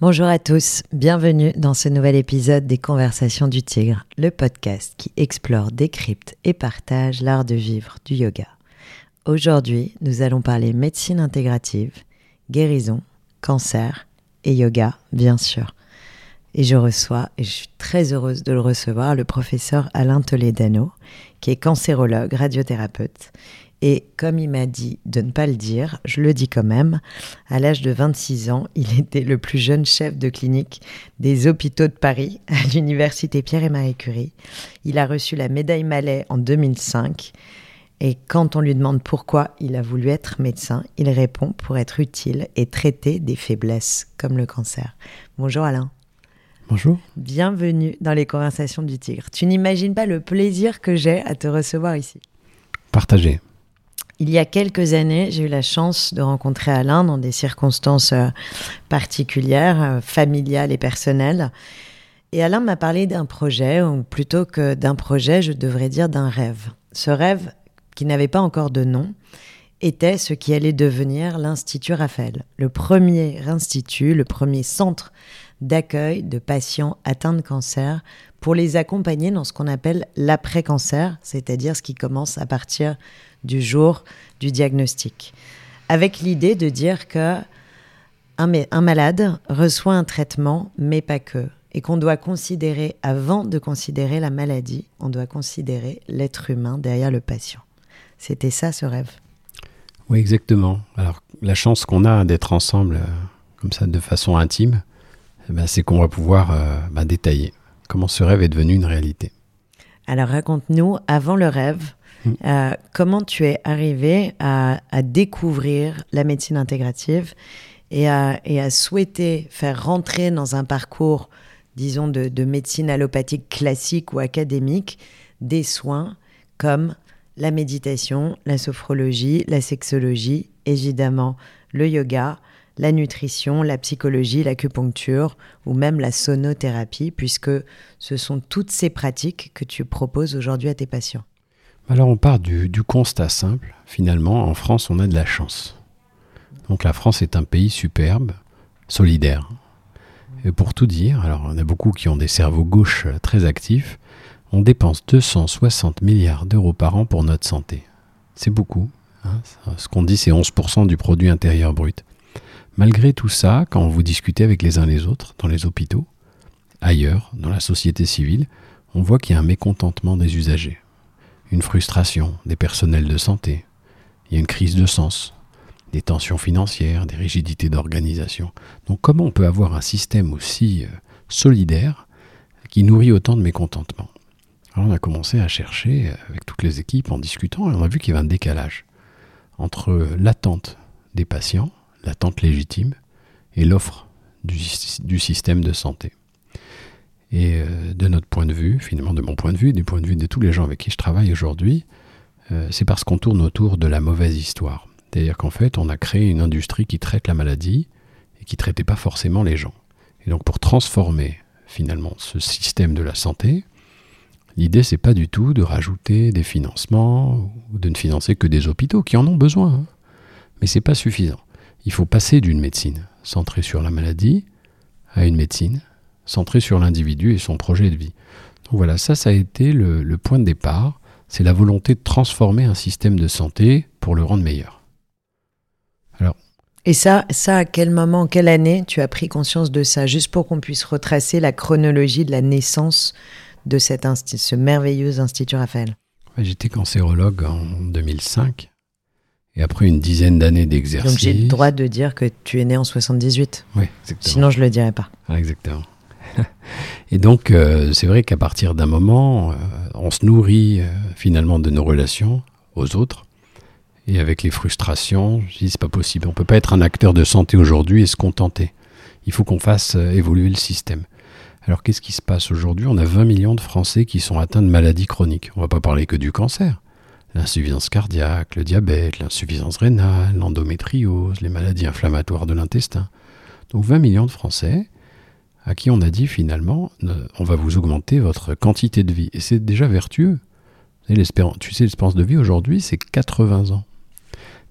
Bonjour à tous, bienvenue dans ce nouvel épisode des Conversations du Tigre, le podcast qui explore, décrypte et partage l'art de vivre du yoga. Aujourd'hui, nous allons parler médecine intégrative, guérison, cancer et yoga, bien sûr. Et je reçois, et je suis très heureuse de le recevoir, le professeur Alain Toledano, qui est cancérologue, radiothérapeute et comme il m'a dit de ne pas le dire, je le dis quand même, à l'âge de 26 ans, il était le plus jeune chef de clinique des hôpitaux de Paris à l'université Pierre et Marie Curie. Il a reçu la médaille Mallet en 2005. Et quand on lui demande pourquoi il a voulu être médecin, il répond pour être utile et traiter des faiblesses comme le cancer. Bonjour Alain. Bonjour. Bienvenue dans les conversations du tigre. Tu n'imagines pas le plaisir que j'ai à te recevoir ici. Partagez. Il y a quelques années, j'ai eu la chance de rencontrer Alain dans des circonstances euh, particulières, euh, familiales et personnelles. Et Alain m'a parlé d'un projet, ou plutôt que d'un projet, je devrais dire d'un rêve. Ce rêve, qui n'avait pas encore de nom, était ce qui allait devenir l'Institut Raphaël, le premier institut, le premier centre d'accueil de patients atteints de cancer pour les accompagner dans ce qu'on appelle l'après-cancer, c'est-à-dire ce qui commence à partir du jour du diagnostic. Avec l'idée de dire que un, malade reçoit un traitement, mais pas que. Et qu'on doit considérer, avant de considérer la maladie, on doit considérer l'être humain derrière le patient. C'était ça ce rêve. Oui, exactement. Alors, la chance qu'on a d'être ensemble euh, comme ça de façon intime, eh ben, c'est qu'on va pouvoir euh, bah, détailler comment ce rêve est devenu une réalité. Alors, raconte-nous, avant le rêve, euh, comment tu es arrivé à, découvrir la médecine intégrative et à, souhaiter faire rentrer dans un parcours, disons, de, médecine allopathique classique ou académique, des soins comme la méditation, la sophrologie, la sexologie, évidemment le yoga, la nutrition, la psychologie, l'acupuncture ou même la sonothérapie, puisque ce sont toutes ces pratiques que tu proposes aujourd'hui à tes patients. Alors on part du, constat simple, finalement, en France on a de la chance. Donc la France est un pays superbe, solidaire. Et pour tout dire, alors on a beaucoup qui ont des cerveaux gauches très actifs, on dépense 260 milliards d'euros par an pour notre santé. C'est beaucoup. Hein. Ce qu'on dit c'est 11% du produit intérieur brut. Malgré tout ça, quand vous discutez avec les uns les autres, dans les hôpitaux, ailleurs, dans la société civile, on voit qu'il y a un mécontentement des usagers une frustration des personnels de santé, il y a une crise de sens, des tensions financières, des rigidités d'organisation. Donc comment on peut avoir un système aussi euh, solidaire qui nourrit autant de mécontentement? Alors on a commencé à chercher euh, avec toutes les équipes en discutant et on a vu qu'il y avait un décalage entre l'attente des patients, l'attente légitime, et l'offre du, du système de santé. Et euh, de notre point de vue, finalement de mon point de vue, du point de vue de tous les gens avec qui je travaille aujourd'hui, euh, c'est parce qu'on tourne autour de la mauvaise histoire. C'est-à-dire qu'en fait, on a créé une industrie qui traite la maladie et qui ne traitait pas forcément les gens. Et donc pour transformer finalement ce système de la santé, l'idée c'est pas du tout de rajouter des financements ou de ne financer que des hôpitaux qui en ont besoin. Hein. Mais c'est pas suffisant. Il faut passer d'une médecine centrée sur la maladie à une médecine centré sur l'individu et son projet de vie. Donc voilà, ça, ça a été le, point de départ. C'est la volonté de transformer un système de santé pour le rendre meilleur. Alors. Et ça, ça, à quel moment, quelle année tu as pris conscience de ça, juste pour qu'on puisse retracer la chronologie de la naissance de cet ce merveilleux institut Raphaël? J'étais cancérologue en 2005. Et après une dizaine d'années d'exercice. Donc j'ai le droit de dire que tu es né en 78. Oui, exactement. Sinon je ne le dirais pas. Ah, exactement. Et donc, euh, c'est vrai qu'à partir d'un moment, euh, on se nourrit euh, finalement de nos relations aux autres. Et avec les frustrations, je dis c'est pas possible. On peut pas être un acteur de santé aujourd'hui et se contenter. Il faut qu'on fasse évoluer le système. Alors qu'est-ce qui se passe aujourd'hui? On a 20 millions de Français qui sont atteints de maladies chroniques. On va pas parler que du cancer. L'insuffisance cardiaque, le diabète, l'insuffisance rénale, l'endométriose, les maladies inflammatoires de l'intestin. Donc 20 millions de Français à qui on a dit finalement, on va vous augmenter votre quantité de vie. Et c'est déjà vertueux. tu sais, l'espérance de vie aujourd'hui, c'est 80 ans.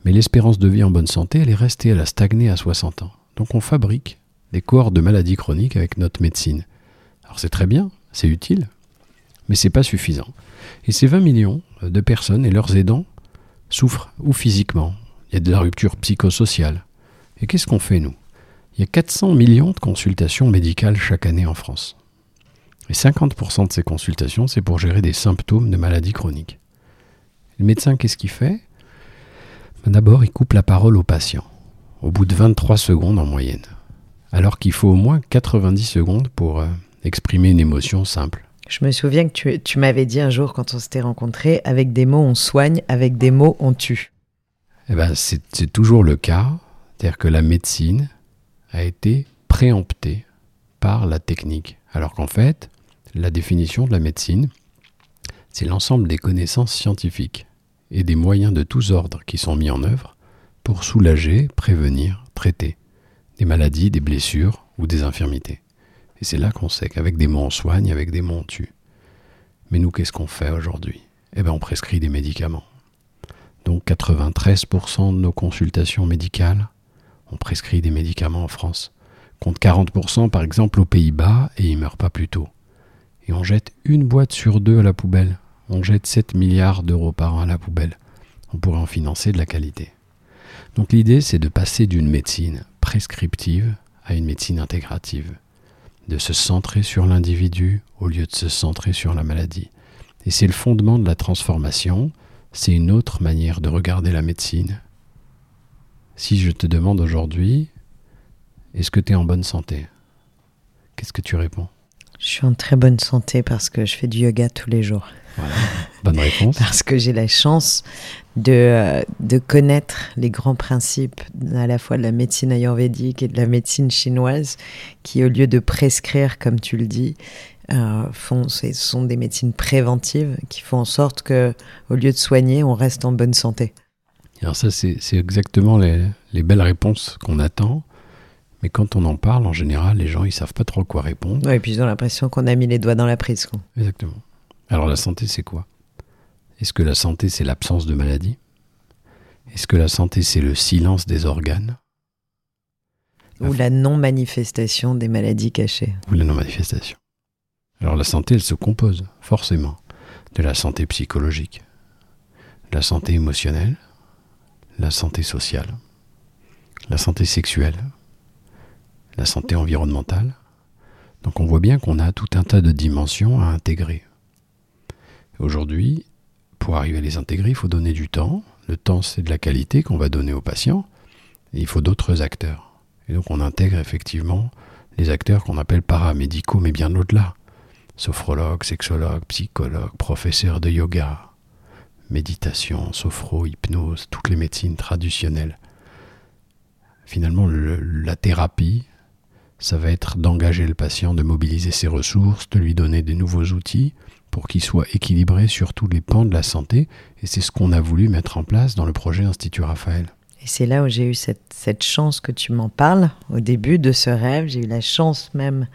Mais l'espérance de vie en bonne santé, elle est restée, elle a stagné à 60 ans. Donc on fabrique des corps de maladies chroniques avec notre médecine. Alors c'est très bien, c'est utile, mais c'est pas suffisant. Et ces 20 millions de personnes et leurs aidants souffrent, ou physiquement. Il y a de la rupture psychosociale. Et qu'est-ce qu'on fait, nous? Il y a 400 millions de consultations médicales chaque année en France. Et 50% de ces consultations, c'est pour gérer des symptômes de maladies chroniques. Le médecin, qu'est-ce qu'il fait? Ben, D'abord, il coupe la parole au patient, au bout de 23 secondes en moyenne, alors qu'il faut au moins 90 secondes pour euh, exprimer une émotion simple. Je me souviens que tu, tu m'avais dit un jour quand on s'était rencontrés, avec des mots on soigne, avec des mots on tue. Eh ben, c'est toujours le cas, c'est-à-dire que la médecine a été préemptée par la technique, alors qu'en fait, la définition de la médecine, c'est l'ensemble des connaissances scientifiques et des moyens de tous ordres qui sont mis en œuvre pour soulager, prévenir, traiter des maladies, des blessures ou des infirmités. Et c'est là qu'on sait qu'avec des mots on soigne, avec des mots on tue. Mais nous, qu'est-ce qu'on fait aujourd'hui? Eh bien, on prescrit des médicaments. Donc 93% de nos consultations médicales, on prescrit des médicaments en France, contre 40% par exemple aux Pays-Bas, et ils meurent pas plus tôt et on jette une boîte sur deux à la poubelle. On jette 7 milliards d'euros par an à la poubelle. On pourrait en financer de la qualité. Donc l'idée, c'est de passer d'une médecine prescriptive à une médecine intégrative, de se centrer sur l'individu au lieu de se centrer sur la maladie. Et c'est le fondement de la transformation, c'est une autre manière de regarder la médecine. Si je te demande aujourd'hui, est-ce que tu es en bonne santé? Qu'est-ce que tu réponds? Je suis en très bonne santé parce que je fais du yoga tous les jours. Voilà. Bonne réponse. parce que j'ai la chance de, euh, de connaître les grands principes à la fois de la médecine ayurvédique et de la médecine chinoise qui, au lieu de prescrire, comme tu le dis, euh, font, ce sont des médecines préventives qui font en sorte que, au lieu de soigner, on reste en bonne santé. Alors ça, c'est exactement les, les belles réponses qu'on attend. Mais quand on en parle, en général, les gens, ils savent pas trop quoi répondre. et puis ils ont l'impression qu'on a mis les doigts dans la prise. Exactement. Alors la santé, c'est quoi? Est-ce que la santé, c'est l'absence de maladie? Est-ce que la santé, c'est le silence des organes? Ou la non-manifestation des maladies cachées Ou la non-manifestation. Alors la santé, elle se compose forcément de la santé psychologique, la santé émotionnelle, la santé sociale, la santé sexuelle, la santé environnementale. Donc on voit bien qu'on a tout un tas de dimensions à intégrer. Aujourd'hui, pour arriver à les intégrer, il faut donner du temps. Le temps, c'est de la qualité qu'on va donner aux patients. Il faut d'autres acteurs. Et donc on intègre effectivement les acteurs qu'on appelle paramédicaux, mais bien au-delà. Sophrologue, sexologue, psychologue, professeur de yoga, méditation, sophro, hypnose, toutes les médecines traditionnelles. Finalement, la thérapie, ça va être d'engager le patient, de mobiliser ses ressources, de lui donner des nouveaux outils pour qu'il soit équilibré sur tous les pans de la santé. Et c'est ce qu'on a voulu mettre en place dans le projet Institut Raphaël. Et c'est là où j'ai eu cette, chance que tu m'en parles au début de ce rêve. J'ai eu la chance même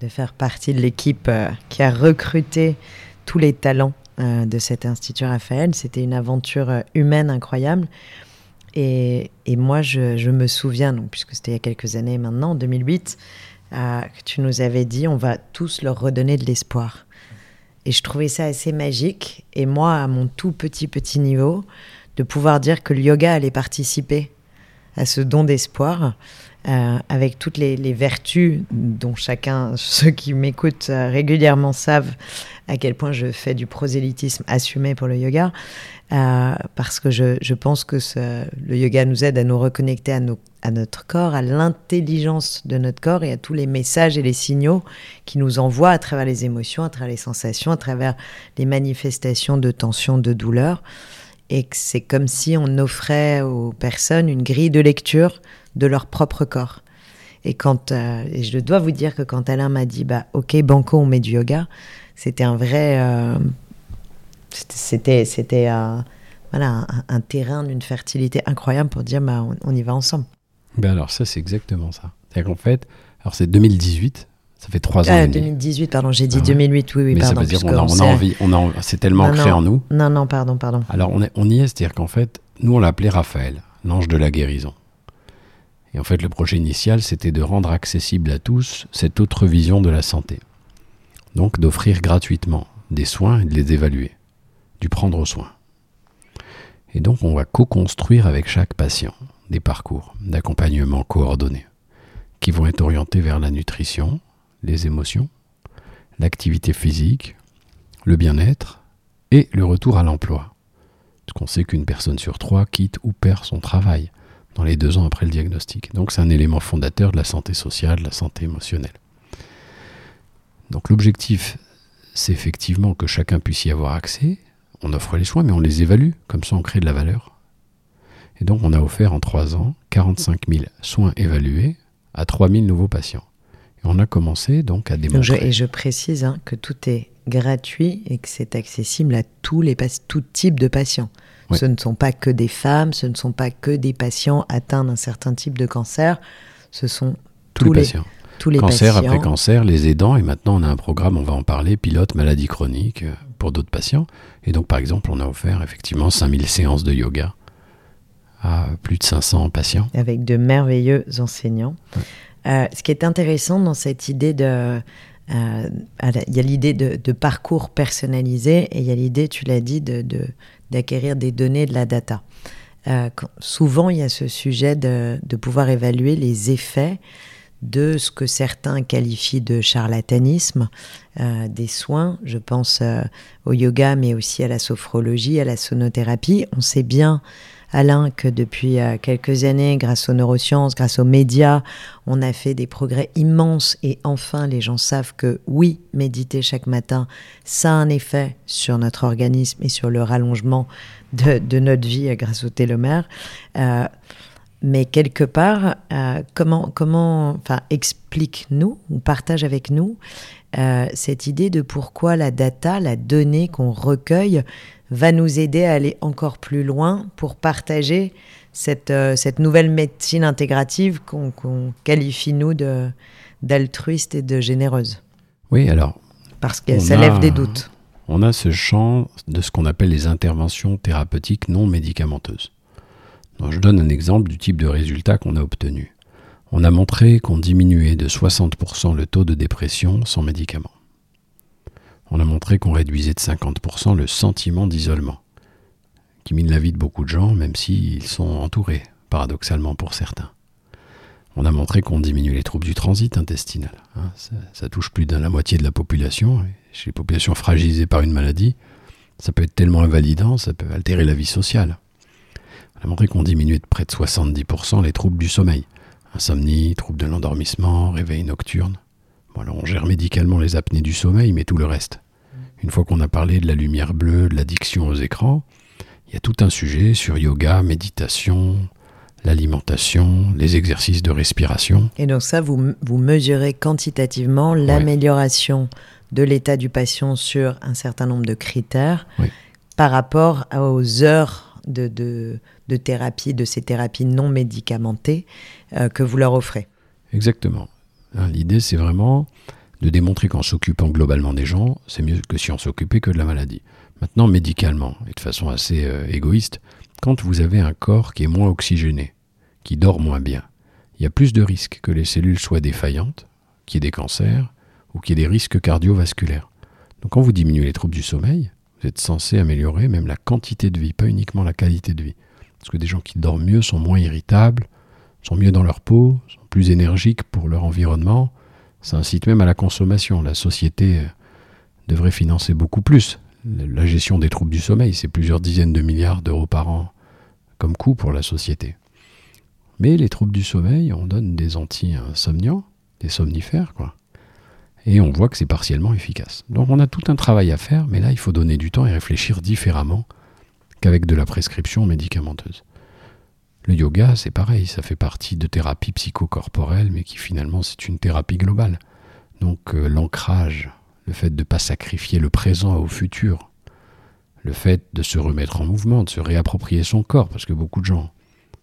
de faire partie de l'équipe euh, qui a recruté tous les talents euh, de cet Institut Raphaël. C'était une aventure euh, humaine incroyable. Et, moi, je, me souviens, donc, puisque c'était il y a quelques années maintenant, en 2008, euh, que tu nous avais dit on va tous leur redonner de l'espoir. Et je trouvais ça assez magique. Et moi, à mon tout petit, petit niveau, de pouvoir dire que le yoga allait participer à ce don d'espoir, euh, avec toutes les, vertus dont chacun, ceux qui m'écoutent euh, régulièrement savent à quel point je fais du prosélytisme assumé pour le yoga, euh, parce que je, pense que le yoga nous aide à nous reconnecter à, notre corps, à l'intelligence de notre corps et à tous les messages et les signaux qui nous envoient à travers les émotions, à travers les sensations, à travers les manifestations de tension, de douleur. Et que c'est comme si on offrait aux personnes une grille de lecture de leur propre corps. Et quand euh, et je dois vous dire que quand Alain m'a dit bah ok banco on met du yoga, c'était un vrai euh, c'était c'était un, voilà un, terrain d'une fertilité incroyable pour dire bah on, y va ensemble. Ben alors ça c'est exactement ça. C'est qu'en fait alors c'est 2018 ça fait trois ans. Ah, 2018, pardon, j'ai dit 2008, oui, oui, Mais pardon. ça veut dire qu'on a, on a envie, on a, c'est tellement ancré en nous. Non, non, pardon, pardon. Alors on, est, on y est, c'est-à-dire qu'en fait, nous on l'appelait Raphaël. l'ange de la guérison. Et en fait, le projet initial, c'était de rendre accessible à tous cette autre vision de la santé. Donc d'offrir gratuitement des soins et de les évaluer, du prendre soin. Et donc on va co-construire avec chaque patient des parcours d'accompagnement coordonnés qui vont être orientés vers la nutrition, les émotions, l'activité physique, le bien-être et le retour à l'emploi. Parce qu'on sait qu'une personne sur trois quitte ou perd son travail dans les deux ans après le diagnostic. Donc c'est un élément fondateur de la santé sociale, de la santé émotionnelle. Donc l'objectif, c'est effectivement que chacun puisse y avoir accès. On offre les soins, mais on les évalue, comme ça on crée de la valeur. Et donc on a offert en trois ans 45 000 soins évalués à 3 000 nouveaux patients. Et on a commencé donc à démontrer. et je précise hein, que tout est gratuit et que c'est accessible à tous les tout type de patients. Ce ne sont pas que des femmes, ce ne sont pas que des patients atteints d'un certain type de cancer, ce sont tous, les, patients. Tous les cancer après cancer, les aidants, et maintenant on a un programme, on va en parler, pilote maladie chronique euh, pour d'autres patients. Et donc par exemple, on a offert effectivement 5000 séances de yoga à plus de 500 patients. Avec de merveilleux enseignants. Euh, ce qui est intéressant dans cette idée de... Euh, il y a l'idée de, parcours personnalisé et il y a l'idée, tu l'as dit, de, d'acquérir des données, de la data. Euh, souvent, il y a ce sujet de, pouvoir évaluer les effets de ce que certains qualifient de charlatanisme, euh, des soins. Je pense euh, au yoga, mais aussi à la sophrologie, à la sonothérapie. On sait bien Alain, que depuis euh, quelques années, grâce aux neurosciences, grâce aux médias, on a fait des progrès immenses et enfin les gens savent que oui, méditer chaque matin, ça a un effet sur notre organisme et sur le rallongement de, notre vie euh, grâce au télomère. Euh, mais quelque part, comment, comment, enfin, explique-nous ou partage avec nous cette idée de pourquoi la data, la donnée qu'on recueille, va nous aider à aller encore plus loin pour partager cette, euh, cette nouvelle médecine intégrative qu'on qualifie, nous, d'altruiste et de généreuse. Oui, alors. Parce que ça lève des doutes. On a ce champ de ce qu'on appelle les interventions thérapeutiques non médicamenteuses. Je donne un exemple du type de résultat qu'on a obtenu. On a montré qu'on diminuait de 60% le taux de dépression sans médicaments on a montré qu'on réduisait de 50% le sentiment d'isolement, qui mine la vie de beaucoup de gens, même s'ils sont entourés, paradoxalement pour certains. On a montré qu'on diminue les troubles du transit intestinal. Hein. ça, touche plus de la moitié de la population. chez les populations fragilisées par une maladie, ça peut être tellement invalidant, ça peut altérer la vie sociale. A montré qu'on diminuait de près de 70% les troubles du sommeil. Insomnie, troubles de l'endormissement, réveil nocturne. Bon, on gère médicalement les apnées du sommeil, mais tout le reste. Une fois qu'on a parlé de la lumière bleue, de l'addiction aux écrans, il y a tout un sujet sur yoga, méditation, l'alimentation, les exercices de respiration. Et donc ça, vous, vous mesurez quantitativement l'amélioration de l'état du patient sur un certain nombre de critères par rapport aux heures de, de, thérapie, de ces thérapies non médicamentées euh, que vous leur offrez. Exactement. Hein, l'idée, c'est vraiment de démontrer qu'en s'occupant globalement des gens, c'est mieux que si on s'occupait que de la maladie. Maintenant, médicalement, et de façon assez euh, égoïste, quand vous avez un corps qui est moins oxygéné, qui dort moins bien, il y a plus de risques que les cellules soient défaillantes, qu'il y ait des cancers ou qu'il y ait des risques cardiovasculaires. Donc quand vous diminuez les troubles du sommeil, vous êtes censé améliorer même la quantité de vie, pas uniquement la qualité de vie. Parce que des gens qui dorment mieux sont moins irritables, sont mieux dans leur peau, sont plus énergiques pour leur environnement, ça incite même à la consommation. La société euh, devrait financer beaucoup plus la gestion des troubles du sommeil. C'est plusieurs dizaines de milliards d'euros par an comme coût pour la société. Mais les troubles du sommeil, on donne des anti-insomniants, des somnifères, quoi. Et on voit que c'est partiellement efficace. Donc on a tout un travail à faire, mais là, il faut donner du temps et réfléchir différemment qu'avec de la prescription médicamenteuse. Le yoga, c'est pareil, ça fait partie de thérapies psychocorporelles, mais qui finalement c'est une thérapie globale. Donc euh, l'ancrage, le fait de ne pas sacrifier le présent au futur, le fait de se remettre en mouvement, de se réapproprier son corps, parce que beaucoup de gens,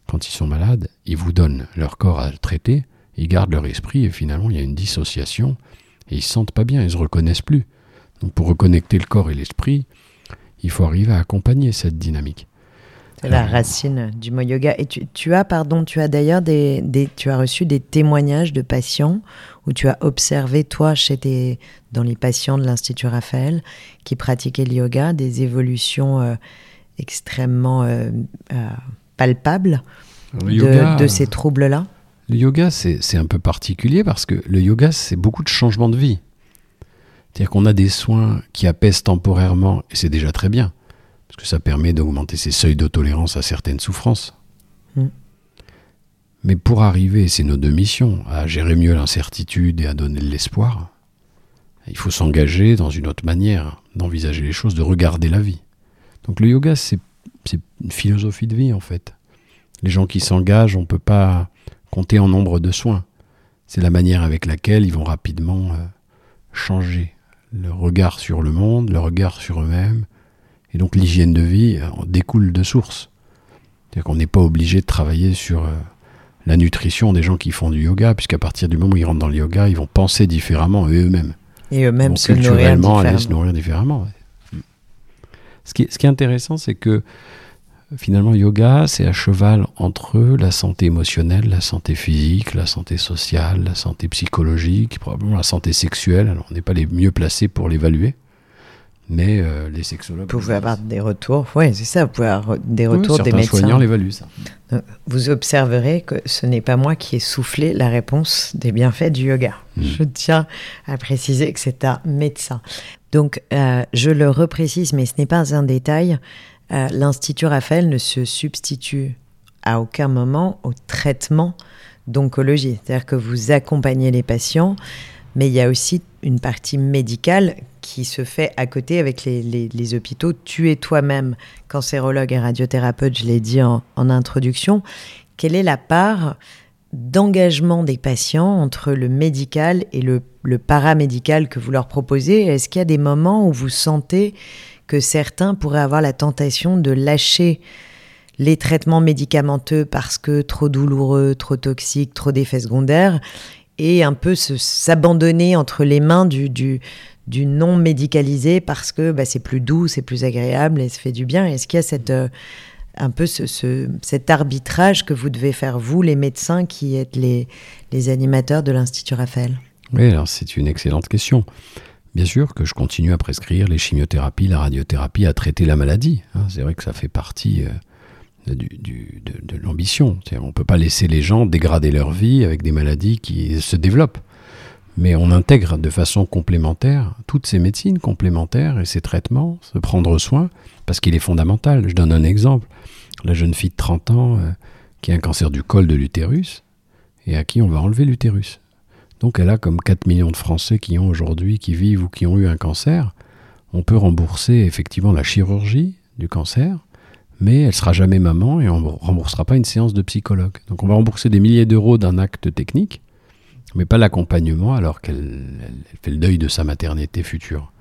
quand ils sont malades, ils vous donnent leur corps à traiter, ils gardent leur esprit, et finalement il y a une dissociation, et ils se sentent pas bien, ils se reconnaissent plus. Donc pour reconnecter le corps et l'esprit, il faut arriver à accompagner cette dynamique. C'est la racine du mot yoga. Et tu, as, pardon, tu as d'ailleurs des, tu as reçu des témoignages de patients où tu as observé, toi, chez tes, dans les patients de l'Institut Raphaël qui pratiquaient le yoga, des évolutions euh, extrêmement euh, euh, palpables de, ces troubles-là? Le yoga, c'est un peu particulier parce que le yoga, c'est beaucoup de changements de vie. C'est-à-dire qu'on a des soins qui apaisent temporairement, et c'est déjà très bien, parce que ça permet d'augmenter ses seuils de tolérance à certaines souffrances. Mm. Mais pour arriver, c'est nos deux missions, à gérer mieux l'incertitude et à donner de l'espoir, il faut s'engager dans une autre manière d'envisager les choses, de regarder la vie. Donc le yoga, c'est une philosophie de vie en fait. Les gens qui s'engagent, on ne peut pas compter en nombre de soins. C'est la manière avec laquelle ils vont rapidement euh, changer le regard sur le monde, le regard sur eux-mêmes. Et donc l'hygiène de vie euh, découle de source. C'est-à-dire qu'on n'est pas obligé de travailler sur euh, la nutrition des gens qui font du yoga, puisqu'à partir du moment où ils rentrent dans le yoga, ils vont penser différemment eux-mêmes. Et eux-mêmes se nourrir différemment. se nourrir différemment. Ce, qui, ce qui est intéressant, c'est que finalement, yoga, c'est à cheval entre la santé émotionnelle, la santé physique, la santé sociale, la santé psychologique, probablement la santé sexuelle. Alors, on n'est pas les mieux placés pour l'évaluer. Mais euh, les sexologues. Vous pouvez avoir des retours, oui, c'est ça, vous pouvez avoir des retours des médecins. soignants l'évaluent, ça. Vous observerez que ce n'est pas moi qui ai soufflé la réponse des bienfaits du yoga. Hmm. Je tiens à préciser que c'est un médecin. Donc, euh, je le reprécise, mais ce n'est pas un détail. Euh, L'Institut Raphaël ne se substitue à aucun moment au traitement d'oncologie. C'est-à-dire que vous accompagnez les patients, mais il y a aussi une partie médicale qui se fait à côté avec les, hôpitaux. Tu es toi-même cancérologue et radiothérapeute, je l'ai dit en, introduction. Quelle est la part d'engagement des patients entre le médical et le, le paramédical que vous leur proposez? Est-ce qu'il y a des moments où vous sentez que certains pourraient avoir la tentation de lâcher les traitements médicamenteux parce que trop douloureux, trop toxiques, trop d'effets secondaires, et un peu s'abandonner entre les mains du, du, non médicalisé parce que bah, c'est plus doux, c'est plus agréable et ça fait du bien. Est-ce qu'il y a cette, euh, un peu ce, cet arbitrage que vous devez faire, vous, les médecins qui êtes les, les animateurs de l'Institut Raphaël? Oui, alors c'est une excellente question. Bien sûr que je continue à prescrire les chimiothérapies, la radiothérapie, à traiter la maladie. Hein. C'est vrai que ça fait partie euh, de, l'ambition. On ne peut pas laisser les gens dégrader leur vie avec des maladies qui se développent. Mais on intègre de façon complémentaire toutes ces médecines complémentaires et ces traitements, se prendre soin, parce qu'il est fondamental. Je donne un exemple. La jeune fille de 30 ans euh, qui a un cancer du col de l'utérus et à qui on va enlever l'utérus. Donc elle a comme 4 millions de Français qui ont aujourd'hui, qui vivent ou qui ont eu un cancer. On peut rembourser effectivement la chirurgie du cancer, mais elle sera jamais maman et on ne remboursera pas une séance de psychologue. Donc on va rembourser des milliers d'euros d'un acte technique, mais pas l'accompagnement alors qu'elle fait le deuil de sa maternité future.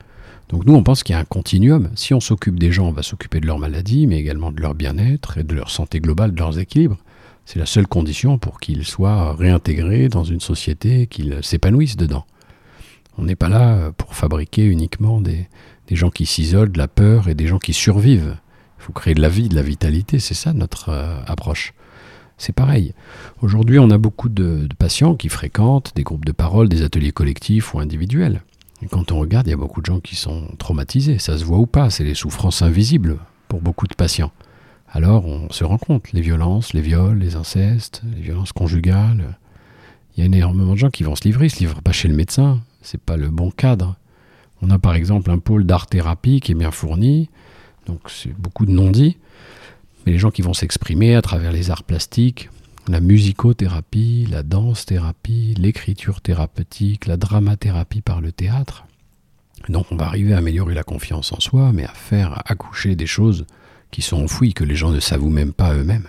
Donc nous, on pense qu'il y a un continuum. Si on s'occupe des gens, on va s'occuper de leur maladie, mais également de leur bien-être et de leur santé globale, de leurs équilibres. C'est la seule condition pour qu'ils soient réintégrés dans une société, qu'ils s'épanouissent dedans. On n'est pas là pour fabriquer uniquement des, gens qui s'isolent, de la peur et des gens qui survivent. Il faut créer de la vie, de la vitalité, c'est ça notre euh, approche. C'est pareil. Aujourd'hui, on a beaucoup de, patients qui fréquentent des groupes de parole, des ateliers collectifs ou individuels. Quand on regarde, il y a beaucoup de gens qui sont traumatisés. Ça se voit ou pas, c'est les souffrances invisibles pour beaucoup de patients alors on se rend compte, les violences, les viols, les incestes, les violences conjugales. Il y a énormément de gens qui vont se livrer, ils se livrent pas chez le médecin, c'est pas le bon cadre. On a par exemple un pôle d'art-thérapie qui est bien fourni, donc c'est beaucoup de non-dits, mais les gens qui vont s'exprimer à travers les arts plastiques, la musicothérapie, la danse-thérapie, l'écriture thérapeutique, la dramathérapie par le théâtre. Donc on va arriver à améliorer la confiance en soi, mais à faire accoucher des choses qui sont enfouis, que les gens ne s'avouent même pas eux-mêmes.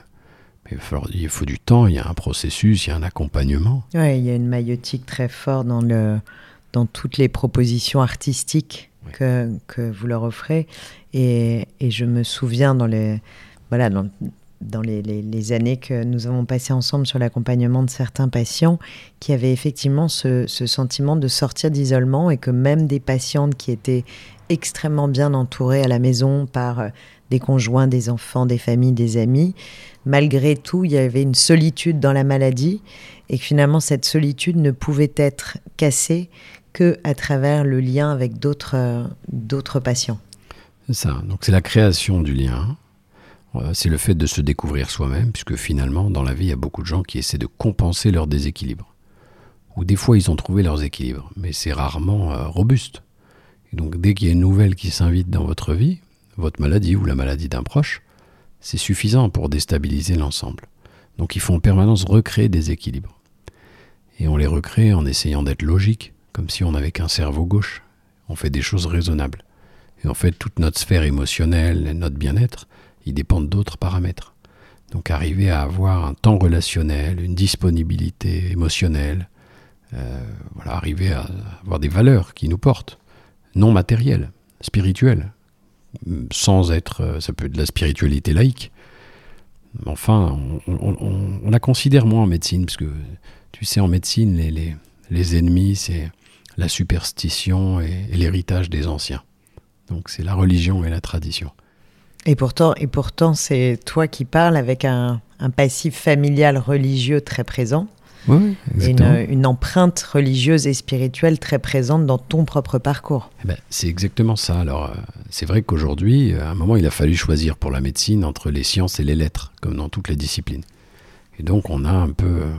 Mais il faut, du temps, il y a un processus, il y a un accompagnement. Oui, il y a une maïotique très forte dans, le, dans toutes les propositions artistiques que, que, vous leur offrez. Et, et, je me souviens dans les, voilà, dans, dans les, les, années que nous avons passées ensemble sur l'accompagnement de certains patients qui avaient effectivement ce, ce sentiment de sortir d'isolement et que même des patientes qui étaient extrêmement bien entourées à la maison par euh, des conjoints, des enfants, des familles, des amis. Malgré tout, il y avait une solitude dans la maladie et que finalement cette solitude ne pouvait être cassée que à travers le lien avec d'autres euh, patients. C'est ça. Donc c'est la création du lien. Euh, c'est le fait de se découvrir soi-même, puisque finalement, dans la vie, il y a beaucoup de gens qui essaient de compenser leur déséquilibre. Ou des fois, ils ont trouvé leurs équilibres, mais c'est rarement euh, robuste. Et donc, dès qu'il y a une nouvelle qui s'invite dans votre vie, votre maladie ou la maladie d'un proche, c'est suffisant pour déstabiliser l'ensemble. Donc, il faut en permanence recréer des équilibres. Et on les recrée en essayant d'être logique, comme si on n'avait qu'un cerveau gauche. On fait des choses raisonnables. Et en fait, toute notre sphère émotionnelle, notre bien-être, ils dépendent d'autres paramètres. Donc arriver à avoir un temps relationnel, une disponibilité émotionnelle, euh, voilà, arriver à avoir des valeurs qui nous portent, non matérielles, spirituelles, sans être, euh, ça peut être de la spiritualité laïque. Enfin, on, la considère moins en médecine, parce que tu sais, en médecine, les, les, ennemis, c'est la superstition et l'héritage des anciens. Donc c'est la religion et la tradition. Et pourtant, et pourtant c'est toi qui parles avec un, passif familial religieux très présent. Oui, une, une, empreinte religieuse et spirituelle très présente dans ton propre parcours. Eh ben, c'est exactement ça. Alors, euh, c'est vrai qu'aujourd'hui, à un moment, il a fallu choisir pour la médecine entre les sciences et les lettres, comme dans toutes les disciplines. Et donc, on a un peu euh,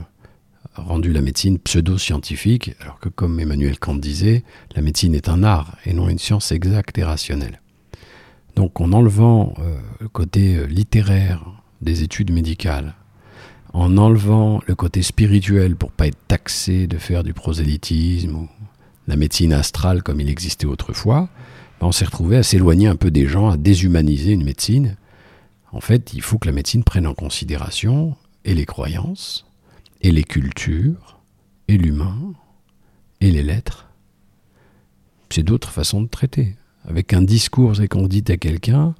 rendu la médecine pseudo-scientifique, alors que, comme Emmanuel Kant disait, la médecine est un art et non une science exacte et rationnelle. Donc en enlevant euh, le côté euh, littéraire des études médicales, en enlevant le côté spirituel pour pas être taxé de faire du prosélytisme ou la médecine astrale comme il existait autrefois, ben, on s'est retrouvé à s'éloigner un peu des gens, à déshumaniser une médecine. En fait, il faut que la médecine prenne en considération et les croyances, et les cultures, et l'humain, et les lettres. C'est d'autres façons de traiter avec un discours et qu'on dit à quelqu'un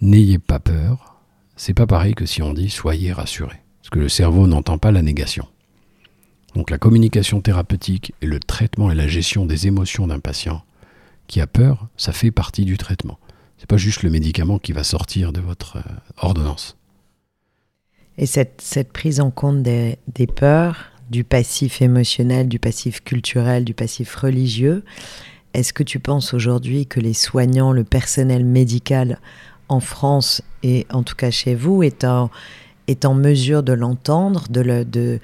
n'ayez pas peur, c'est pas pareil que si on dit soyez rassurés. Parce que le cerveau n'entend pas la négation. Donc la communication thérapeutique et le traitement et la gestion des émotions d'un patient qui a peur, ça fait partie du traitement. C'est pas juste le médicament qui va sortir de votre euh, ordonnance. Et cette, prise en compte des, des peurs, du passif émotionnel, du passif culturel, du passif religieux, est-ce que tu penses aujourd'hui que les soignants, le personnel médical en France et en tout cas chez vous est en, est en mesure de l'entendre, de, le, de,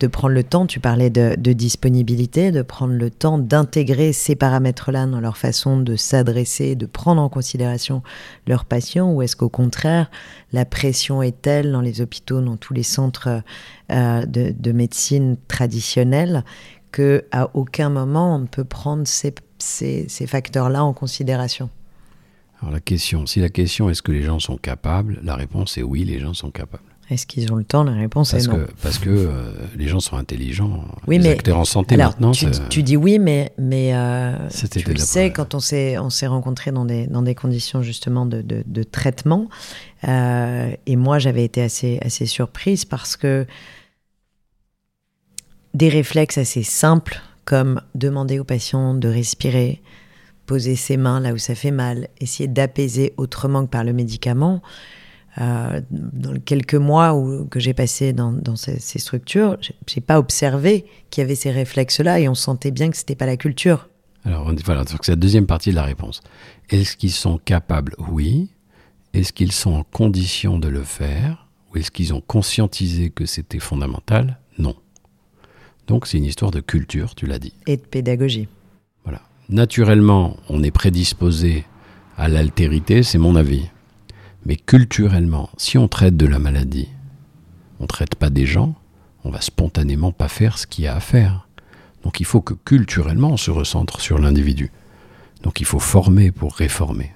de prendre le temps, tu parlais de, disponibilité, de prendre le temps d'intégrer ces paramètres-là dans leur façon de s'adresser, de prendre en considération leurs patients, ou est-ce qu'au contraire, la pression est telle dans les hôpitaux, dans tous les centres euh, de, de médecine traditionnelle, que à aucun moment on ne peut prendre ces, ces, facteurs-là en considération? Alors la question, si la question est-ce que les gens sont capables, la réponse est oui, les gens sont capables. Est-ce qu'ils ont le temps? La réponse est non. parce que euh, les gens sont intelligents. Oui, les acteurs en santé maintenant. Tu, tu, dis oui, mais, mais euh, tu le sais, quand on s'est, on s'est rencontrés dans des, dans des conditions justement de, de, de traitement, euh, et moi j'avais été assez, assez surprise parce que des réflexes assez simples comme demander au patient de respirer, poser ses mains là où ça fait mal, essayer d'apaiser autrement que par le médicament. Euh, dans les quelques mois où, que j'ai passé dans, ces, structures, j'ai pas observé qu'il y avait ces réflexes-là et on sentait bien que c'était pas la culture. Alors voilà, c'est la deuxième partie de la réponse. Est-ce qu'ils sont capables? Oui. Est-ce qu'ils sont en condition de le faire? Ou est-ce qu'ils ont conscientisé que c'était fondamental? Non. Donc c'est une histoire de culture, tu l'as dit. Et de pédagogie. Naturellement, on est prédisposé à l'altérité, c'est mon avis. Mais culturellement, si on traite de la maladie, on ne traite pas des gens, on va spontanément pas faire ce qu'il y a à faire. Donc il faut que culturellement on se recentre sur l'individu. Donc il faut former pour réformer.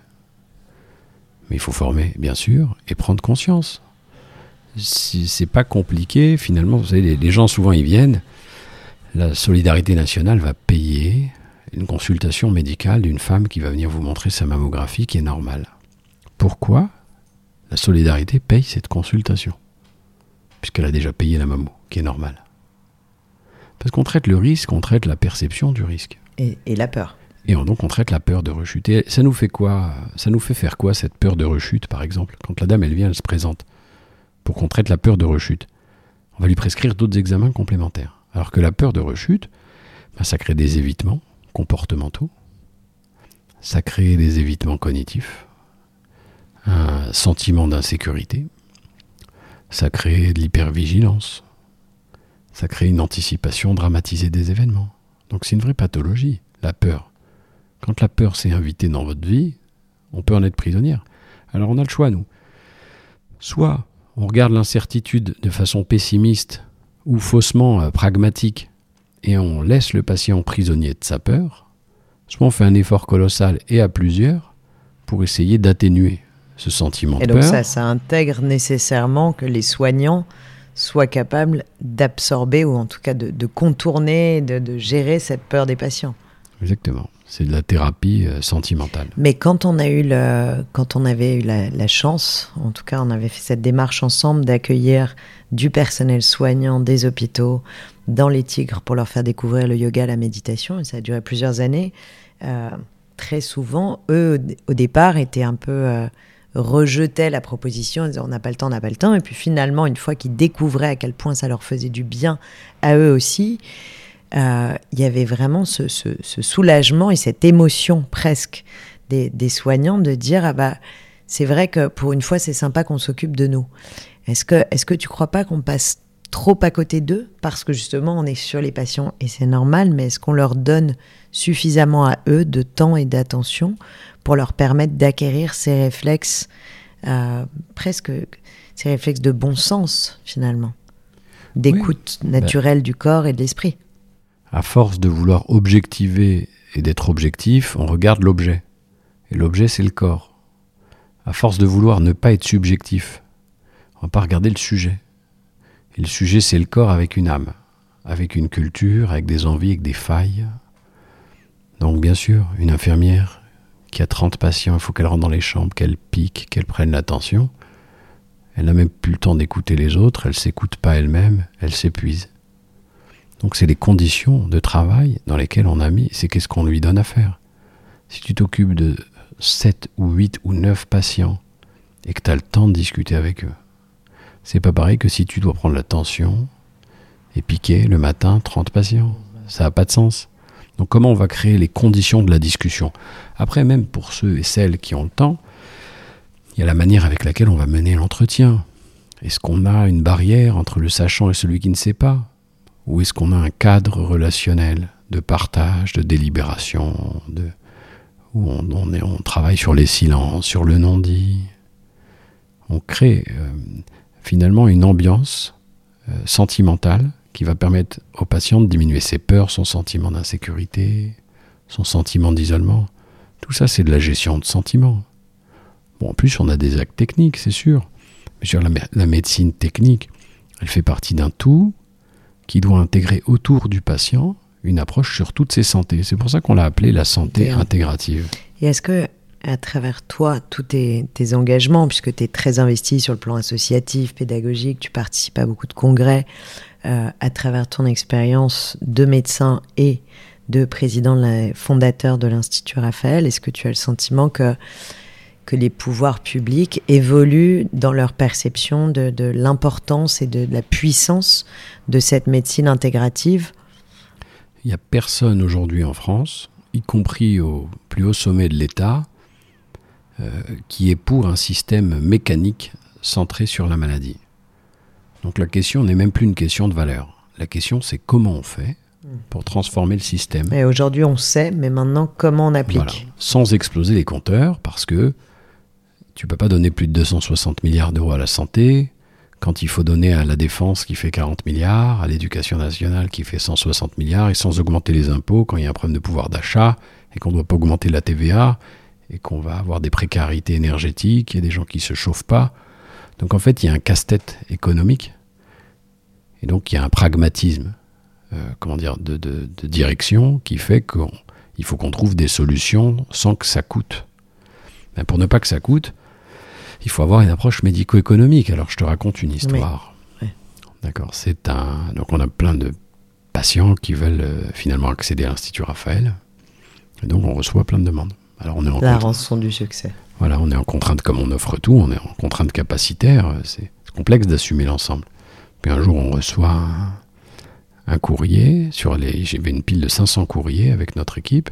Mais il faut former, bien sûr, et prendre conscience. Si c'est pas compliqué, finalement, vous savez, les gens souvent ils viennent, la solidarité nationale va payer une consultation médicale d'une femme qui va venir vous montrer sa mammographie qui est normale. Pourquoi la solidarité paye cette consultation? Puisqu'elle a déjà payé la mammo, qui est normale. Parce qu'on traite le risque, on traite la perception du risque. Et, la peur. Et donc on traite la peur de rechute. Et ça nous fait quoi Ça nous fait faire quoi cette peur de rechute, par exemple? Quand la dame, elle vient, elle se présente pour qu'on traite la peur de rechute. On va lui prescrire d'autres examens complémentaires. Alors que la peur de rechute, ben, ça crée des évitements comportementaux, ça crée des évitements cognitifs, un sentiment d'insécurité, ça crée de l'hypervigilance, ça crée une anticipation dramatisée des événements. Donc c'est une vraie pathologie, la peur. Quand la peur s'est invitée dans votre vie, on peut en être prisonnière. Alors on a le choix, nous. Soit on regarde l'incertitude de façon pessimiste ou faussement euh, pragmatique et on laisse le patient prisonnier de sa peur, soit on fait un effort colossal et à plusieurs pour essayer d'atténuer ce sentiment et de donc peur. ça, ça intègre nécessairement que les soignants soient capables d'absorber ou en tout cas de, de contourner, de, de gérer cette peur des patients. Exactement. C'est de la thérapie euh, sentimentale. Mais quand on a eu le, quand on avait eu la, chance, en tout cas, on avait fait cette démarche ensemble d'accueillir du personnel soignant des hôpitaux dans les Tigres pour leur faire découvrir le yoga, la méditation, et ça a duré plusieurs années. Euh, très souvent, eux, au départ, étaient un peu euh, rejetaient la proposition, en disant on n'a pas le temps, on n'a pas le temps. Et puis finalement, une fois qu'ils découvraient à quel point ça leur faisait du bien à eux aussi, il y avait vraiment ce, ce, ce, soulagement et cette émotion presque des, des soignants de dire ah bah c'est vrai que pour une fois c'est sympa qu'on s'occupe de nous. Est-ce que est-ce que tu crois pas qu'on passe trop à côté d'eux parce que justement on est sur les patients et c'est normal, mais est-ce qu'on leur donne suffisamment à eux de temps et d'attention pour leur permettre d'acquérir ces réflexes euh, presque ces réflexes de bon sens finalement, d'écoute oui. naturelle bah. du corps et de l'esprit à force de vouloir objectiver et d'être objectif, on regarde l'objet. Et l'objet, c'est le corps. À force de vouloir ne pas être subjectif, on va pas regarder le sujet. Et le sujet, c'est le corps avec une âme, avec une culture, avec des envies, avec des failles. Donc, bien sûr, une infirmière qui a 30 patients, il faut qu'elle rentre dans les chambres, qu'elle pique, qu'elle prenne l'attention. Elle n'a même plus le temps d'écouter les autres, elle s'écoute pas elle-même, elle s'épuise. Donc c'est les conditions de travail dans lesquelles on a mis, c'est qu'est-ce qu'on lui donne à faire. Si tu t'occupes de 7 ou 8 ou 9 patients et que tu as le temps de discuter avec eux, c'est pas pareil que si tu dois prendre la tension et piquer le matin 30 patients. Ça n'a pas de sens. Donc comment on va créer les conditions de la discussion? Après, même pour ceux et celles qui ont le temps, il y a la manière avec laquelle on va mener l'entretien. Est-ce qu'on a une barrière entre le sachant et celui qui ne sait pas? Ou est-ce qu'on a un cadre relationnel de partage, de délibération, de, où on, travaille sur les silences, sur le non-dit? On crée euh, finalement une ambiance euh, sentimentale qui va permettre au patient de diminuer ses peurs, son sentiment d'insécurité, son sentiment d'isolement. Tout ça, c'est de la gestion de sentiments. Bon, en plus, on a des actes techniques, c'est sûr. Mais sur la médecine technique, elle fait partie d'un tout qui doit intégrer autour du patient une approche sur toutes ses santé. C'est pour ça qu'on l'a appelé la santé Bien. intégrative. Et est-ce que, à travers toi, tous tes, tes engagements, puisque tu es très investi sur le plan associatif, pédagogique, tu participes à beaucoup de congrès, euh, à travers ton expérience de médecin et de président de la, fondateur de l'Institut Raphaël, est-ce que tu as le sentiment que que les pouvoirs publics évoluent dans leur perception de, de l'importance et de, de, la puissance de cette médecine intégrative Il n'y a personne aujourd'hui en France, y compris au plus haut sommet de l'État, euh, qui est pour un système mécanique centré sur la maladie. Donc la question n'est même plus une question de valeur. La question c'est comment on fait pour transformer le système. Et aujourd'hui on sait, mais maintenant comment on applique voilà. Sans exploser les compteurs, parce que tu peux pas donner plus de 260 milliards d'euros à la santé, quand il faut donner à la défense qui fait 40 milliards, à l'éducation nationale qui fait 160 milliards, et sans augmenter les impôts quand il y a un problème de pouvoir d'achat, et qu'on ne doit pas augmenter la TVA, et qu'on va avoir des précarités énergétiques, il y a des gens qui ne se chauffent pas. Donc en fait, il y a un casse-tête économique, et donc il y a un pragmatisme, euh, comment dire, de, direction qui fait qu'il faut qu'on trouve des solutions sans que ça coûte. Ben pour ne pas que ça coûte, il faut avoir une approche médico-économique. Alors, je te raconte une histoire. Oui. D'accord. C'est un. Donc, on a plein de patients qui veulent euh, finalement accéder à l'Institut Raphaël. Et donc on reçoit plein de demandes. Alors on est en La contrainte- rançon du succès. voilà, on est en contrainte comme on offre tout, on est en contrainte capacitaire, c'est c'est complexe d'assumer l'ensemble. Puis un jour on reçoit un, un courrier sur les j'avais une pile de 500 courriers avec notre équipe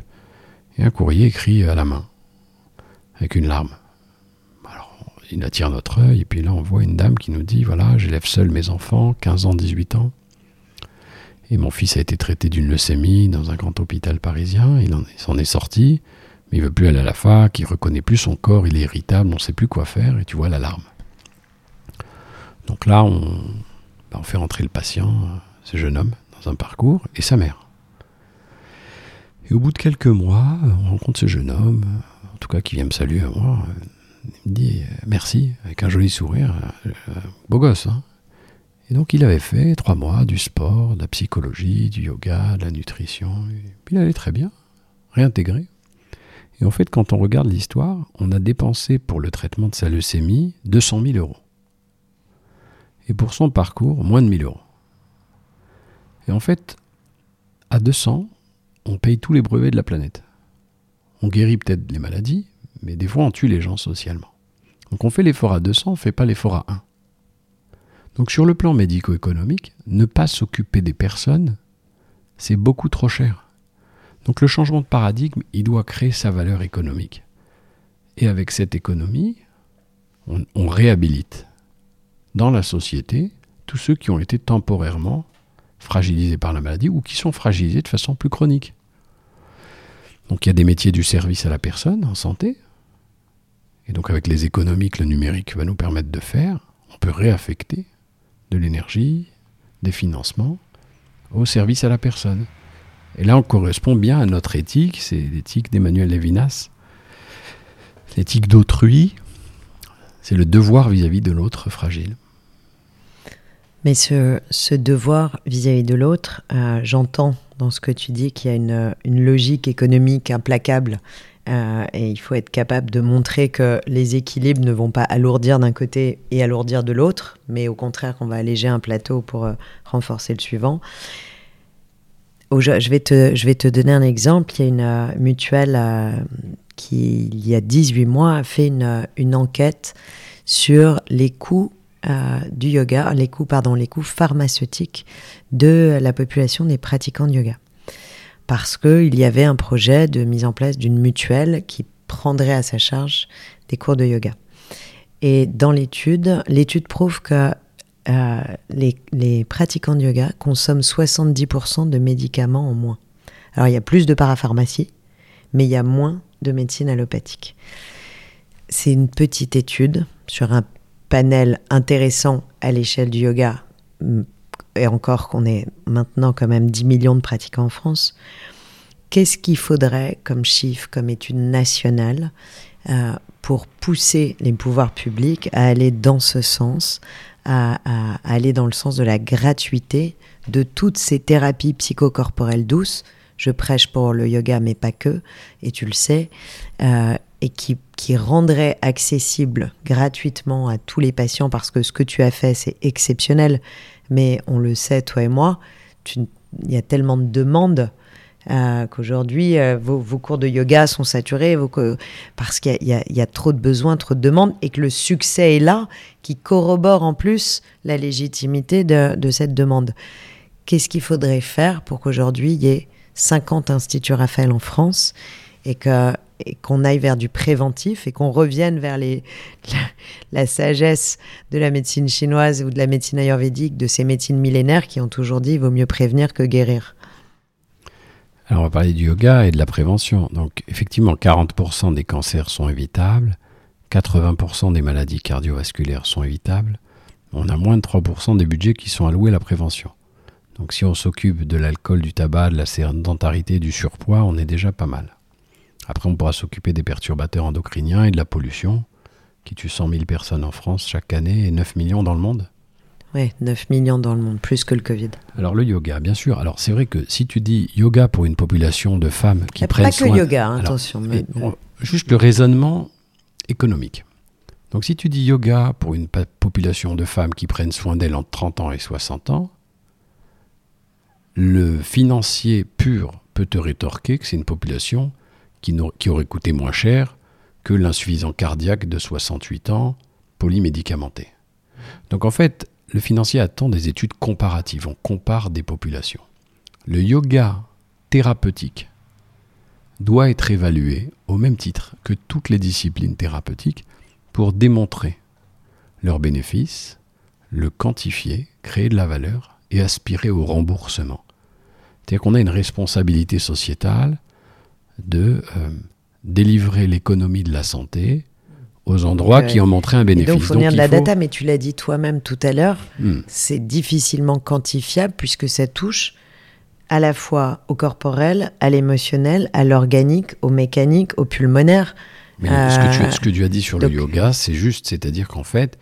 et un courrier écrit à la main avec une larme. Il attire notre œil et puis là on voit une dame qui nous dit voilà, j'élève seul mes enfants, 15 ans, 18 ans. Et mon fils a été traité d'une leucémie dans un grand hôpital parisien, il s'en est sorti. Mais il veut plus aller à la fac, il reconnaît plus son corps, il est irritable, on ne sait plus quoi faire, et tu vois l'alarme. Donc là, on, bah, on fait rentrer le patient, euh, ce jeune homme, dans un parcours, et sa mère. Et au bout de quelques mois, on rencontre ce jeune homme, en tout cas qui vient me saluer à moi, il me dit euh, merci, avec un joli sourire, euh, euh, beau gosse. Hein et donc il avait fait trois mois du sport, de la psychologie, du yoga, de la nutrition, il allait très bien, réintégré. Et en fait, quand on regarde l'histoire, on a dépensé pour le traitement de sa leucémie 200 000 euros. Et pour son parcours, moins de 1000 euros. Et en fait, à 200, on paye tous les brevets de la planète. On guérit peut-être les maladies, mais des fois on tue les gens socialement. Donc on fait l'effort à 200, on ne fait pas l'effort à 1. Donc sur le plan médico-économique, ne pas s'occuper des personnes, c'est beaucoup trop cher. Donc le changement de paradigme, il doit créer sa valeur économique. Et avec cette économie, on, on réhabilite dans la société tous ceux qui ont été temporairement fragilisés par la maladie ou qui sont fragilisés de façon plus chronique. Donc il y a des métiers du service à la personne en santé. Et donc avec les économies que le numérique va nous permettre de faire, on peut réaffecter de l'énergie, des financements au service à la personne. Et là, on correspond bien à notre éthique, c'est l'éthique d'Emmanuel Levinas, l'éthique d'autrui, c'est le devoir vis-à-vis de l'autre fragile. Mais ce, ce devoir vis-à-vis de l'autre, euh, j'entends dans ce que tu dis qu'il y a une, une logique économique implacable euh, et il faut être capable de montrer que les équilibres ne vont pas alourdir d'un côté et alourdir de l'autre, mais au contraire qu'on va alléger un plateau pour euh, renforcer le suivant. Je vais, te, donner un exemple. Il y a une euh, mutuelle qui, il y a 18 mois, a fait une, une enquête sur les coûts du yoga, les coûts, pardon, les coûts pharmaceutiques de la population des pratiquants de yoga. Parce qu'il y avait un projet de mise en place d'une mutuelle qui prendrait à sa charge des cours de yoga. Et dans l'étude, l'étude prouve que euh, les, les pratiquants de yoga consomment 70% de médicaments en moins. Alors il y a plus de parapharmacie, mais il y a moins de médecine allopathique. C'est une petite étude sur un panel intéressant à l'échelle du yoga, et encore qu'on est maintenant quand même 10 millions de pratiquants en France. Qu'est-ce qu'il faudrait comme chiffre, comme étude nationale, euh, pour pousser les pouvoirs publics à aller dans ce sens, à, aller dans le sens de la gratuité de toutes ces thérapies psychocorporelles douces? Je prêche pour le yoga, mais pas que, et tu le sais, euh, et qui, qui rendrait accessible gratuitement à tous les patients, parce que ce que tu as fait, c'est exceptionnel, mais on le sait, toi et moi, il y a tellement de demandes euh, qu'aujourd'hui, euh, vos, cours de yoga sont saturés parce qu'il y a trop de besoins, trop de demandes, et que le succès est là, qui corrobore en plus la légitimité de, de cette demande. Qu'est-ce qu'il faudrait faire pour qu'aujourd'hui, il y ait 50 instituts Raphaël en France et que qu'on aille vers du préventif et qu'on revienne vers les, la, la sagesse de la médecine chinoise ou de la médecine ayurvédique, de ces médecines millénaires qui ont toujours dit il vaut mieux prévenir que guérir. Alors on va parler du yoga et de la prévention. Donc effectivement, 40% des cancers sont évitables, 80% des maladies cardiovasculaires sont évitables. On a moins de 3% des budgets qui sont alloués à la prévention. Donc si on s'occupe de l'alcool, du tabac, de la sédentarité, du surpoids, on est déjà pas mal. Après, on pourra s'occuper des perturbateurs endocriniens et de la pollution, qui tue 100 000 personnes en France chaque année et 9 millions dans le monde. Oui, 9 millions dans le monde, plus que le Covid. Alors le yoga, bien sûr. Alors c'est vrai que si tu dis yoga pour une population de femmes qui prennent pas que soin... le yoga, hein, Alors, attention. mais- on- juste le raisonnement économique. Donc si tu dis yoga pour une population de femmes qui prennent soin d'elles entre 30 ans et 60 ans, le financier pur peut te rétorquer que c'est une population qui, aurait coûté moins cher que l'insuffisant cardiaque de 68 ans polymédicamenté. Donc en fait, le financier attend des études comparatives, on compare des populations. Le yoga thérapeutique doit être évalué au même titre que toutes les disciplines thérapeutiques pour démontrer leurs bénéfices, le quantifier, créer de la valeur et aspirer au remboursement. C'est-à-dire qu'on a une responsabilité sociétale de euh, délivrer l'économie de la santé aux endroits qui ont montré un bénéfice. donc, fournir de la data, mais tu l'as dit toi-même tout à l'heure, hmm. c'est difficilement quantifiable puisque ça touche à la fois au corporel, à l'émotionnel, à l'organique, au mécanique, au pulmonaire. Mais ce, que tu, ce, que tu, as dit sur le yoga, c'est juste, c'est-à-dire qu'en fait,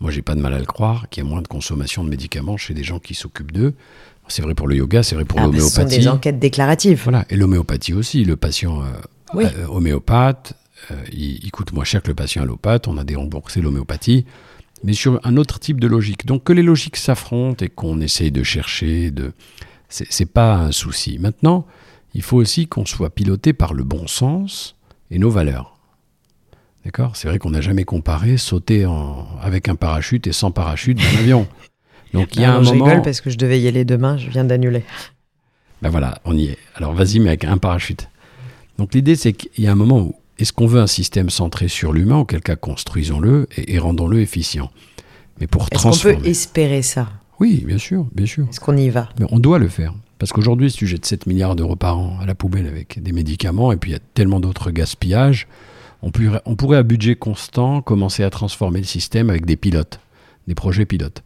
moi j'ai pas de mal à le croire, qu'il y a moins de consommation de médicaments chez des gens qui s'occupent d'eux. C'est vrai pour le yoga, c'est vrai pour ah, l'homéopathie. Ce sont des enquêtes déclaratives. Voilà, et l'homéopathie aussi. Le patient euh, euh, homéopathe, euh, il, coûte moins cher que le patient allopathe. On a déremboursé l'homéopathie, mais sur un autre type de logique. Donc que les logiques s'affrontent et qu'on essaye de chercher, de c'est pas un souci. Maintenant, il faut aussi qu'on soit piloté par le bon sens et nos valeurs. D'accord? C'est vrai qu'on n'a jamais comparé sauter avec un parachute et sans parachute dans l'avion. Donc il y a un je moment. rigole parce que je devais y aller demain, je viens d'annuler. Ben voilà, on y est. Alors vas-y, mais avec un parachute. Donc l'idée, c'est qu'il y a un moment où est-ce qu'on veut un système centré sur l'humain, auquel cas construisons-le et, rendons-le efficient. Mais pour transformer. Est-ce qu'on peut espérer ça? Oui, bien sûr, bien sûr. Est-ce qu'on y va? Mais on doit le faire. Parce qu'aujourd'hui, si tu jettes 7 milliards d'euros par an à la poubelle avec des médicaments, et puis il y a tellement d'autres gaspillages, on pourrait, on pourrait à budget constant commencer à transformer le système avec des pilotes, des projets pilotes.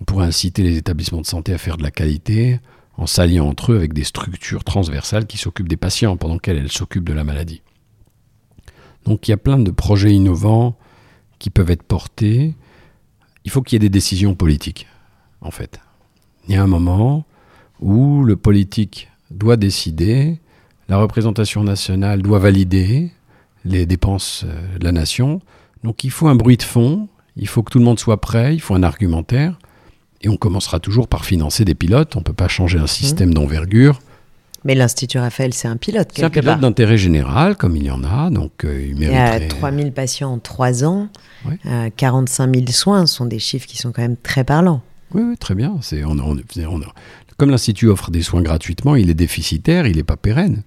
On pourrait inciter les établissements de santé à faire de la qualité en s'alliant entre eux avec des structures transversales qui s'occupent des patients pendant qu'elles s'occupent de la maladie. Donc il y a plein de projets innovants qui peuvent être portés. Il faut qu'il y ait des décisions politiques, en fait. Il y a un moment où le politique doit décider, la représentation nationale doit valider les dépenses euh, de la nation. Donc il faut un bruit de fond, il faut que tout le monde soit prêt, il faut un argumentaire. Et on commencera toujours par financer des pilotes. On ne peut pas changer un système mmh. d'envergure mais l'Institut Raphaël, c'est un pilote. C'est un pilote d'intérêt général, comme il y en a. Donc, euh, il, y a 3000 patients en 3 ans, 45 000 soins, ce sont des chiffres qui sont quand même très parlants. Oui, très bien. comme l'Institut offre des soins gratuitement, il est déficitaire, il n'est pas pérenne.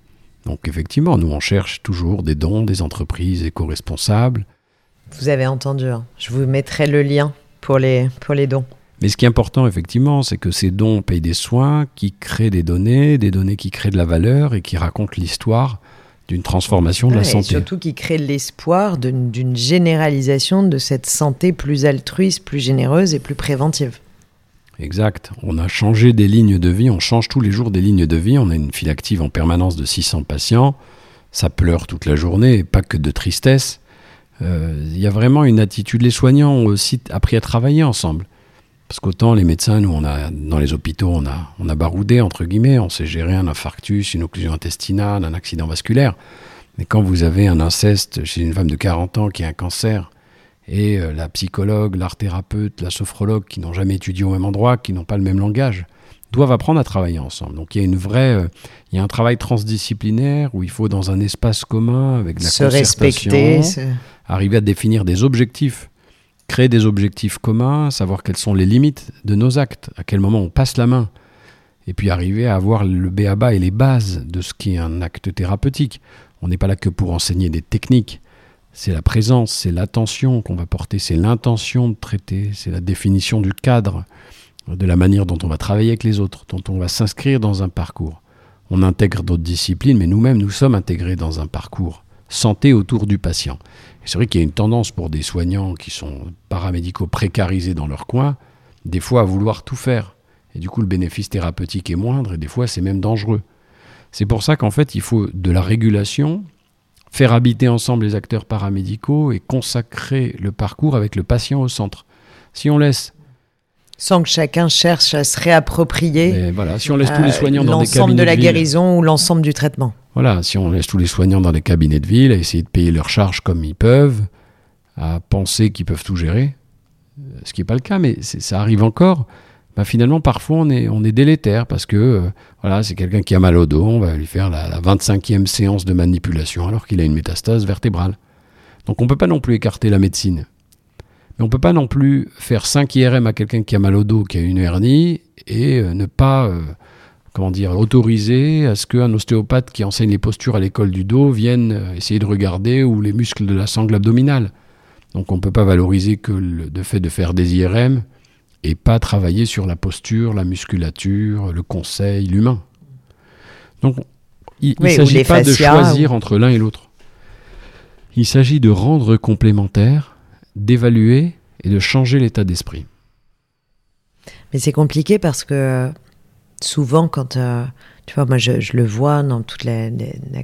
Donc, effectivement, nous, on cherche toujours des dons des entreprises éco-responsables. Vous avez entendu, hein. je vous mettrai le lien pour les, pour les dons. Mais ce qui est important, effectivement, c'est que ces dons payent des soins qui créent des données, des données qui créent de la valeur et qui racontent l'histoire d'une transformation de la santé. Et surtout qui créent l'espoir d'une généralisation de cette santé plus altruiste, plus généreuse et plus préventive. Exact. On a changé des lignes de vie, on change tous les jours des lignes de vie. On a une file active en permanence de 600 patients. Ça pleure toute la journée, pas que de tristesse. Euh, il y a vraiment une attitude. Les soignants ont aussi appris à travailler ensemble. Parce qu'autant les médecins, nous, on a, dans les hôpitaux, on a, on a baroudé, entre guillemets, on sait gérer un infarctus, une occlusion intestinale, un accident vasculaire. Mais quand vous avez un inceste chez une femme de 40 ans qui a un cancer, et euh, la psychologue, l'art thérapeute, la sophrologue, qui n'ont jamais étudié au même endroit, qui n'ont pas le même langage, doivent apprendre à travailler ensemble. Donc il y a une vraie, euh, il y a un travail transdisciplinaire où il faut dans un espace commun avec la se respecter, arriver à définir des objectifs créer des objectifs communs, savoir quelles sont les limites de nos actes, à quel moment on passe la main, et puis arriver à avoir le béaba et les bases de ce qui est un acte thérapeutique. On n'est pas là que pour enseigner des techniques, c'est la présence, c'est l'attention qu'on va porter, c'est l'intention de traiter, c'est la définition du cadre, de la manière dont on va travailler avec les autres, dont on va s'inscrire dans un parcours. On intègre d'autres disciplines, mais nous-mêmes, nous sommes intégrés dans un parcours santé autour du patient. C'est vrai qu'il y a une tendance pour des soignants qui sont paramédicaux précarisés dans leur coin, des fois à vouloir tout faire. Et du coup, le bénéfice thérapeutique est moindre et des fois, c'est même dangereux. C'est pour ça qu'en fait, il faut de la régulation, faire habiter ensemble les acteurs paramédicaux et consacrer le parcours avec le patient au centre. Si on laisse sans que chacun cherche à se réapproprier voilà, si on laisse tous les euh, soignants dans des l'ensemble de la guérison ou l'ensemble du traitement. Voilà, si on laisse tous les soignants dans des cabinets de ville à essayer de payer leurs charges comme ils peuvent, à penser qu'ils peuvent tout gérer, ce qui n'est pas le cas, mais ça arrive encore. bah, finalement, parfois, on est, délétère parce que euh, voilà, c'est quelqu'un qui a mal au dos, on va lui faire la, la 25e séance de manipulation alors qu'il a une métastase vertébrale. Donc on ne peut pas non plus écarter la médecine. Mais on ne peut pas non plus faire 5 IRM à quelqu'un qui a mal au dos, qui a une hernie, et euh, ne pas euh, comment dire, autoriser à ce qu'un ostéopathe qui enseigne les postures à l'école du dos vienne essayer de regarder où les muscles de la sangle abdominale. Donc on ne peut pas valoriser que le fait de faire des IRM et pas travailler sur la posture, la musculature, le conseil, l'humain. Donc, il ne s'agit pas de choisir entre l'un et l'autre. Il s'agit de rendre complémentaire, d'évaluer et de changer l'état d'esprit. Mais c'est compliqué parce que souvent, quand euh, tu vois, moi je, le vois dans toute la,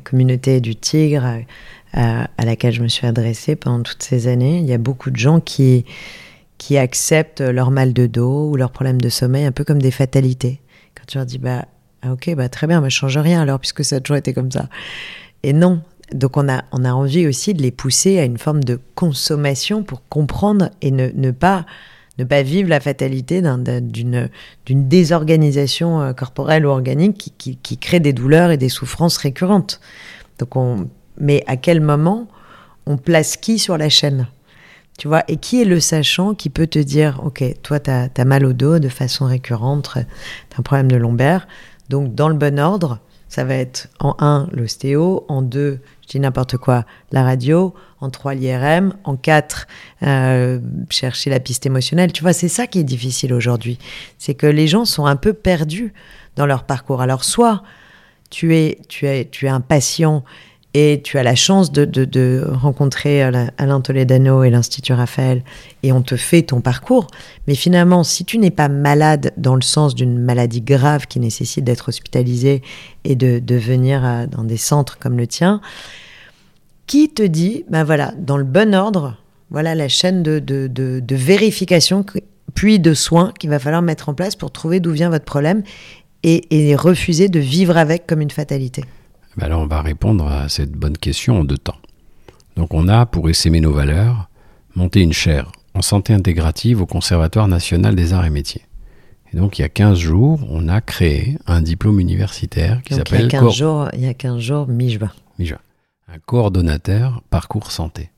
communauté du tigre euh, à laquelle je me suis adressée pendant toutes ces années, il y a beaucoup de gens qui qui acceptent leur mal de dos ou leur problème de sommeil un peu comme des fatalités. Quand tu leur dis, bah, ah, ok, bah, très bien, mais change rien alors, puisque ça a toujours été comme ça. Et non. Donc on a, on a envie aussi de les pousser à une forme de consommation pour comprendre et ne pas ne pas vivre la fatalité d'une désorganisation euh, corporelle ou organique qui, crée des douleurs et des souffrances récurrentes. Donc on, mais à quel moment on place qui sur la chaîne? Tu vois, et qui est le sachant qui peut te dire, ok, toi, tu as, mal au dos de façon récurrente, tu as un problème de lombaire, donc dans le bon ordre, ça va être en 1, l'ostéo, en 2, je dis n'importe quoi, la radio, en 3, l'IRM, en 4, euh, chercher la piste émotionnelle. Tu vois, c'est ça qui est difficile aujourd'hui. C'est que les gens sont un peu perdus dans leur parcours. Alors, soit tu es, tu es, tu es un patient et tu as la chance de, rencontrer Alain Toledano et l'Institut Raphaël et on te fait ton parcours. Mais finalement, si tu n'es pas malade dans le sens d'une maladie grave qui nécessite d'être hospitalisé et de, venir dans des centres comme le tien, qui te dit, ben voilà, dans le bon ordre, voilà la chaîne de, vérification puis de soins qu'il va falloir mettre en place pour trouver d'où vient votre problème et refuser de vivre avec comme une fatalité? Ben on va répondre à cette bonne question en deux temps. Donc on a, pour essaimer nos valeurs, monté une chaire en santé intégrative au Conservatoire national des arts et métiers. Et donc il y a 15 jours, on a créé un diplôme universitaire qui s'appelle... Il, y a 15 jours, il y a 15 jours, mi-juin. Mi-juin. Un coordonnateur parcours santé.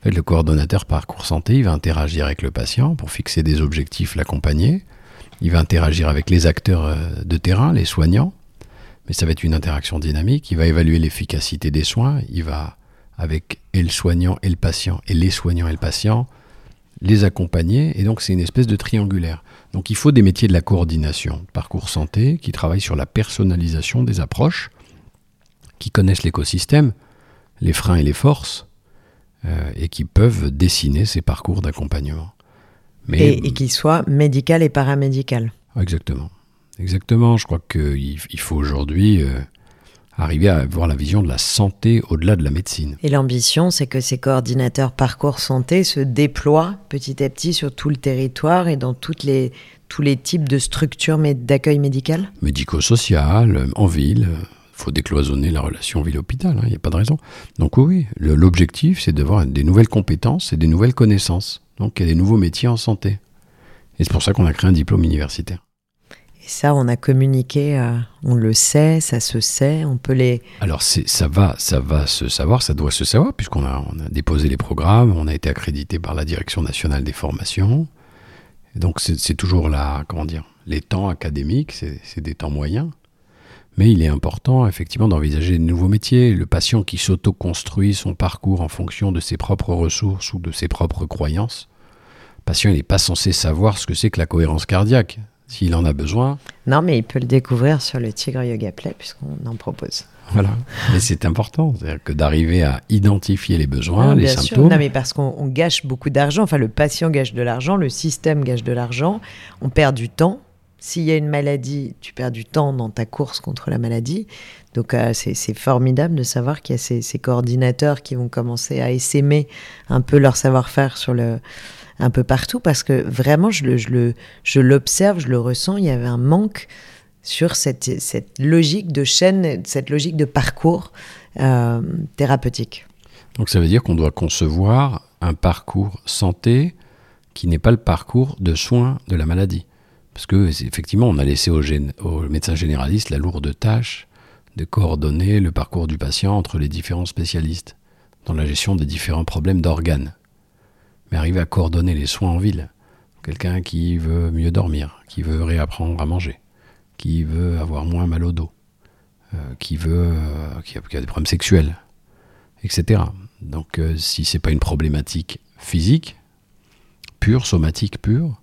En fait, le coordonnateur parcours santé, il va interagir avec le patient pour fixer des objectifs, l'accompagner. Il va interagir avec les acteurs euh, de terrain, les soignants, mais ça va être une interaction dynamique. Il va évaluer l'efficacité des soins. Il va, avec et le soignant et le patient, et les soignants et le patient, les accompagner. Et donc, c'est une espèce de triangulaire. Donc, il faut des métiers de la coordination, parcours santé, qui travaillent sur la personnalisation des approches, qui connaissent l'écosystème, les freins et les forces, euh, et qui peuvent dessiner ces parcours d'accompagnement. Mais, et, et qui soient médical et paramédical. Exactement. Exactement, je crois qu'il faut aujourd'hui euh, arriver à avoir la vision de la santé au-delà de la médecine. Et l'ambition, c'est que ces coordinateurs parcours santé se déploient petit à petit sur tout le territoire et dans toutes les, tous les types de structures d'accueil médical Médico-social, en ville. Il faut décloisonner la relation ville-hôpital, il hein, n'y a pas de raison. Donc oui, l'objectif, c'est d'avoir des nouvelles compétences et des nouvelles connaissances. Donc il y a des nouveaux métiers en santé. Et c'est pour ça qu'on a créé un diplôme universitaire. Ça, on a communiqué, euh, on le sait, ça se sait, on peut les. Alors ça va, ça va se savoir, ça doit se savoir puisqu'on a, a déposé les programmes, on a été accrédité par la Direction nationale des formations. donc c'est toujours là, comment dire, les temps académiques, c'est des temps moyens. Mais il est important effectivement d'envisager de nouveaux métiers. Le patient qui s'auto-construit son parcours en fonction de ses propres ressources ou de ses propres croyances, patient n'est pas censé savoir ce que c'est que la cohérence cardiaque s'il en a besoin. Non, mais il peut le découvrir sur le Tigre Yoga Play, puisqu'on en propose. Voilà, mais c'est important, c'est-à-dire que d'arriver à identifier les besoins, les symptômes. Non, mais parce qu'on gâche beaucoup d'argent, enfin le patient gâche de l'argent, le système gâche de l'argent, on perd du temps. S'il y a une maladie, tu perds du temps dans ta course contre la maladie. Donc euh, c'est formidable de savoir qu'il y a ces, ces, coordinateurs qui vont commencer à essaimer un peu leur savoir-faire sur le, un peu partout parce que vraiment, je, le, je, le, je l'observe, je le ressens, il y avait un manque sur cette, cette logique de chaîne, cette logique de parcours euh, thérapeutique. Donc ça veut dire qu'on doit concevoir un parcours santé qui n'est pas le parcours de soins de la maladie. Parce que effectivement, on a laissé au, au médecin généraliste la lourde tâche de coordonner le parcours du patient entre les différents spécialistes dans la gestion des différents problèmes d'organes. Mais arriver à coordonner les soins en ville, quelqu'un qui veut mieux dormir, qui veut réapprendre à manger, qui veut avoir moins mal au dos, euh, qui veut, euh, qui, a, des problèmes sexuels, etc. Donc, euh, si c'est pas une problématique physique pure, somatique pure,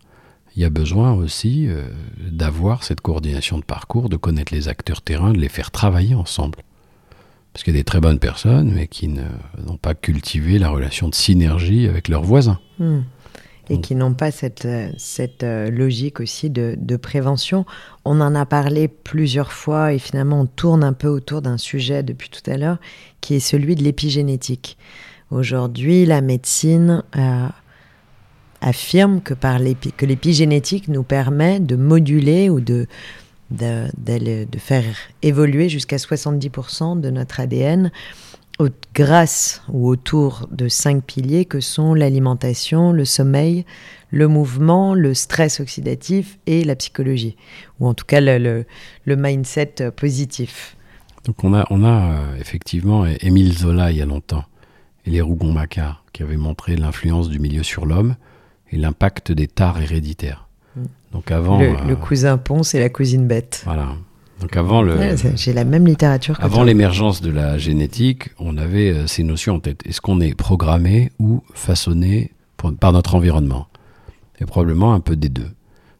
il y a besoin aussi d'avoir cette coordination de parcours, de connaître les acteurs terrain, de les faire travailler ensemble. Parce qu'il y a des très bonnes personnes, mais qui n'ont pas cultivé la relation de synergie avec leurs voisins. Hmm et qui n'ont pas cette, euh, cette euh, logique aussi de, de, prévention. On en a parlé plusieurs fois et finalement on tourne un peu autour d'un sujet depuis tout à l'heure qui est celui de l'épigénétique. Aujourd'hui, la médecine euh, affirme que, par que l'épigénétique nous permet de moduler ou de, de, de faire évoluer jusqu'à 70% de notre ADN grâce ou autour de cinq piliers que sont l'alimentation, le sommeil, le mouvement, le stress oxydatif et la psychologie, ou en tout cas le, mindset positif. Donc on a, on a euh, effectivement Émile Zola il y a longtemps et les Rougon-Macquart qui avaient montré l'influence du milieu sur l'homme et l'impact des tares héréditaires. Donc avant le, le, euh, cousin Ponce et la cousine Bête. Voilà. Donc avant le, j'ai la même littérature. avant l'émergence de la génétique, on avait euh, ces notions en tête. Est-ce qu'on est programmé ou façonné par notre environnement? Et probablement un peu des deux.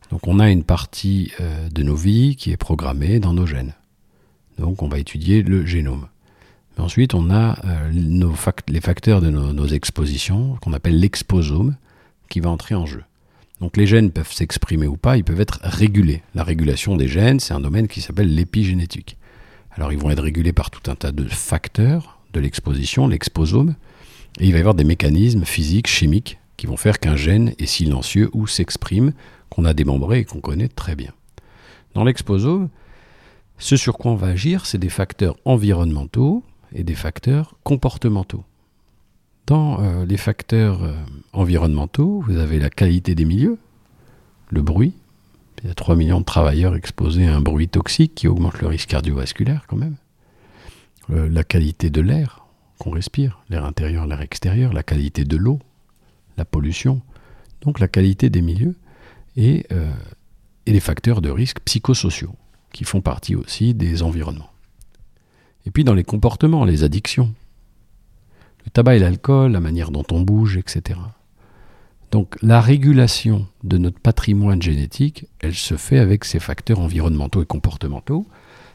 Donc on a une partie euh, de nos vies qui est programmée dans nos gènes. Donc on va étudier le génome. Mais ensuite on a euh, nos les facteurs de nos expositions qu'on appelle l'exposome qui va entrer en jeu. Donc les gènes peuvent s'exprimer ou pas, ils peuvent être régulés. La régulation des gènes, c'est un domaine qui s'appelle l'épigénétique. Alors ils vont être régulés par tout un tas de facteurs de l'exposition, l'exposome, et il va y avoir des mécanismes physiques, chimiques, qui vont faire qu'un gène est silencieux ou s'exprime, qu'on a démembré et qu'on connaît très bien. Dans l'exposome, ce sur quoi on va agir, c'est des facteurs environnementaux et des facteurs comportementaux. Dans euh, les facteurs euh, environnementaux, vous avez la qualité des milieux, le bruit. Il y a 3 millions de travailleurs exposés à un bruit toxique qui augmente le risque cardiovasculaire quand même. Euh, la qualité de l'air qu'on respire, l'air intérieur, l'air extérieur, la qualité de l'eau, la pollution, donc la qualité des milieux et, et les facteurs de risque psychosociaux qui font partie aussi des environnements. Et puis dans les comportements, les addictions, le tabac et l'alcool, la manière dont on bouge, etc. Donc la régulation de notre patrimoine génétique, elle se fait avec ces facteurs environnementaux et comportementaux.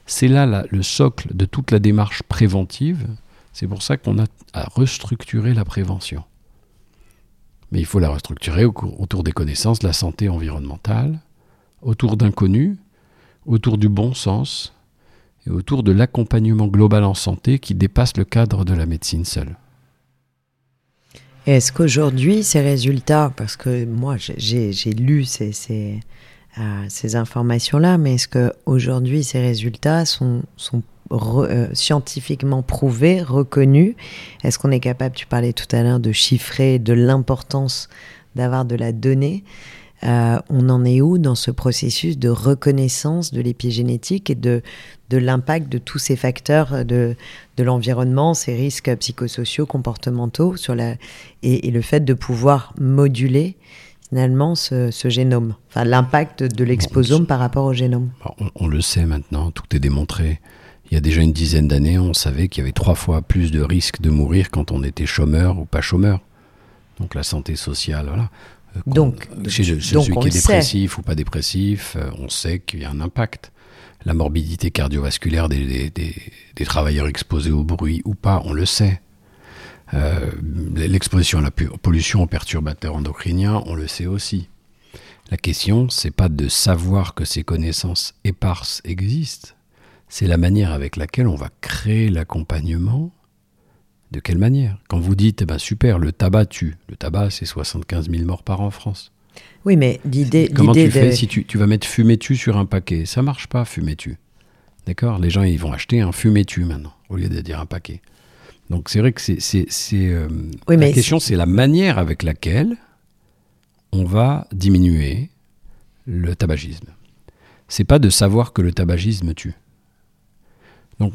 C'est là le socle de toute la démarche préventive. C'est pour ça qu'on a à restructurer la prévention. Mais il faut la restructurer autour des connaissances de la santé environnementale, autour d'inconnus, autour du bon sens et autour de l'accompagnement global en santé qui dépasse le cadre de la médecine seule. Est-ce qu'aujourd'hui, ces résultats, parce que moi j'ai lu euh, ces informations-là, mais est-ce qu'aujourd'hui ces résultats sont, sont euh, scientifiquement prouvés, reconnus? Est-ce qu'on est capable, tu parlais tout à l'heure de chiffrer de l'importance d'avoir de la donnée? Euh, on en est où dans ce processus de reconnaissance de l'épigénétique et de, de l'impact de tous ces facteurs de, de l'environnement, ces risques psychosociaux, comportementaux, sur la, et, le fait de pouvoir moduler finalement ce, génome, enfin l'impact de l'exposome par rapport au génome on, on, le sait maintenant, tout est démontré. Il y a déjà une dizaine d'années, on savait qu'il y avait trois fois plus de risques de mourir quand on était chômeur ou pas chômeur. Donc la santé sociale, voilà. Euh, donc, chez, celui qui est dépressif ou pas dépressif, euh, on sait qu'il y a un impact. La morbidité cardiovasculaire des, travailleurs exposés au bruit ou pas, on le sait. Euh, l'exposition à la pollution aux perturbateurs endocriniens, on le sait aussi. La question, c'est pas de savoir que ces connaissances éparses existent, c'est la manière avec laquelle on va créer l'accompagnement de quelle manière? Quand vous dites, eh ben super, le tabac tue. Le tabac, c'est 75 000 morts par an en France. Oui, mais l'idée. Comment tu fais si tu, vas mettre fumé-tu sur un paquet? Ça marche pas, fumé-tu. D'accord? Les gens, ils vont acheter un fumé-tu maintenant, au lieu de dire un paquet. Donc c'est vrai que c'est. Euh, la question, c'est la manière avec laquelle on va diminuer le tabagisme. C'est pas de savoir que le tabagisme tue. Donc,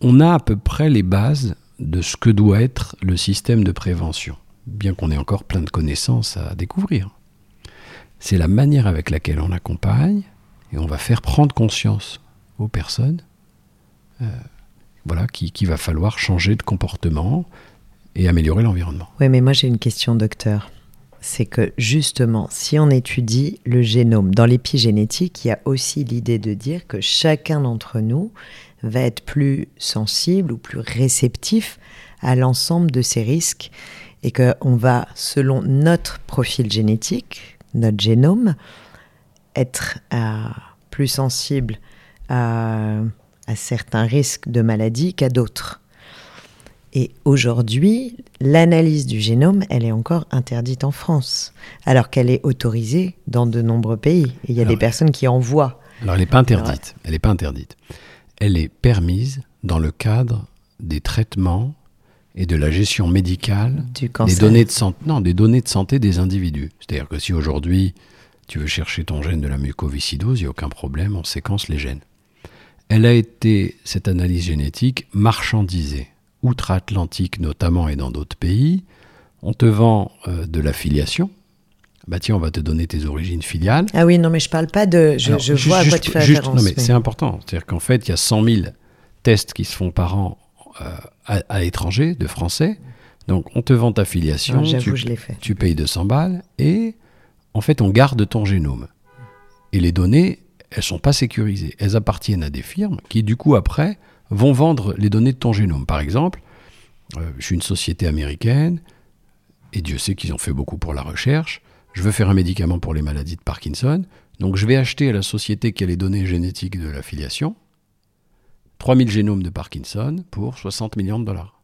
on a à peu près les bases de ce que doit être le système de prévention, bien qu'on ait encore plein de connaissances à découvrir. C'est la manière avec laquelle on accompagne et on va faire prendre conscience aux personnes euh, voilà, qu'il va falloir changer de comportement et améliorer l'environnement. Oui, mais moi j'ai une question, docteur. C'est que justement, si on étudie le génome, dans l'épigénétique, il y a aussi l'idée de dire que chacun d'entre nous va être plus sensible ou plus réceptif à l'ensemble de ces risques et qu'on va, selon notre profil génétique, notre génome, être euh, plus sensible à, à certains risques de maladie qu'à d'autres. Et aujourd'hui, l'analyse du génome, elle est encore interdite en France, alors qu'elle est autorisée dans de nombreux pays. Et il y a des personnes qui en voient. Alors, elle n'est pas interdite. Elle n'est pas interdite. Elle est permise dans le cadre des traitements et de la gestion médicale des données de santé, non, des données de santé des individus. C'est-à-dire que si aujourd'hui tu veux chercher ton gène de la mucoviscidose, il n'y a aucun problème, on séquence les gènes. Elle a été, cette analyse génétique, marchandisée outre-Atlantique notamment et dans d'autres pays, on te vend euh, de l'affiliation. Bah tiens, on va te donner tes origines filiales. Ah oui, non, mais je parle pas de. Je, vois à quoi tu fais référence. Non, mais, c'est important. C'est-à-dire qu'en fait, il y a 100 000 tests qui se font par an euh, à, l'étranger, de français. Donc, on te vend ta filiation. J'avoue, je l'ai fait. Tu payes 200 balles et en fait, on garde ton génome. Et les données, elles sont pas sécurisées. Elles appartiennent à des firmes qui, du coup, après, vont vendre les données de ton génome. Par exemple, euh, je suis une société américaine, et Dieu sait qu'ils ont fait beaucoup pour la recherche. Je veux faire un médicament pour les maladies de Parkinson, donc je vais acheter à la société qui a les données génétiques de l'affiliation 3000 génomes de Parkinson pour 60 millions de dollars.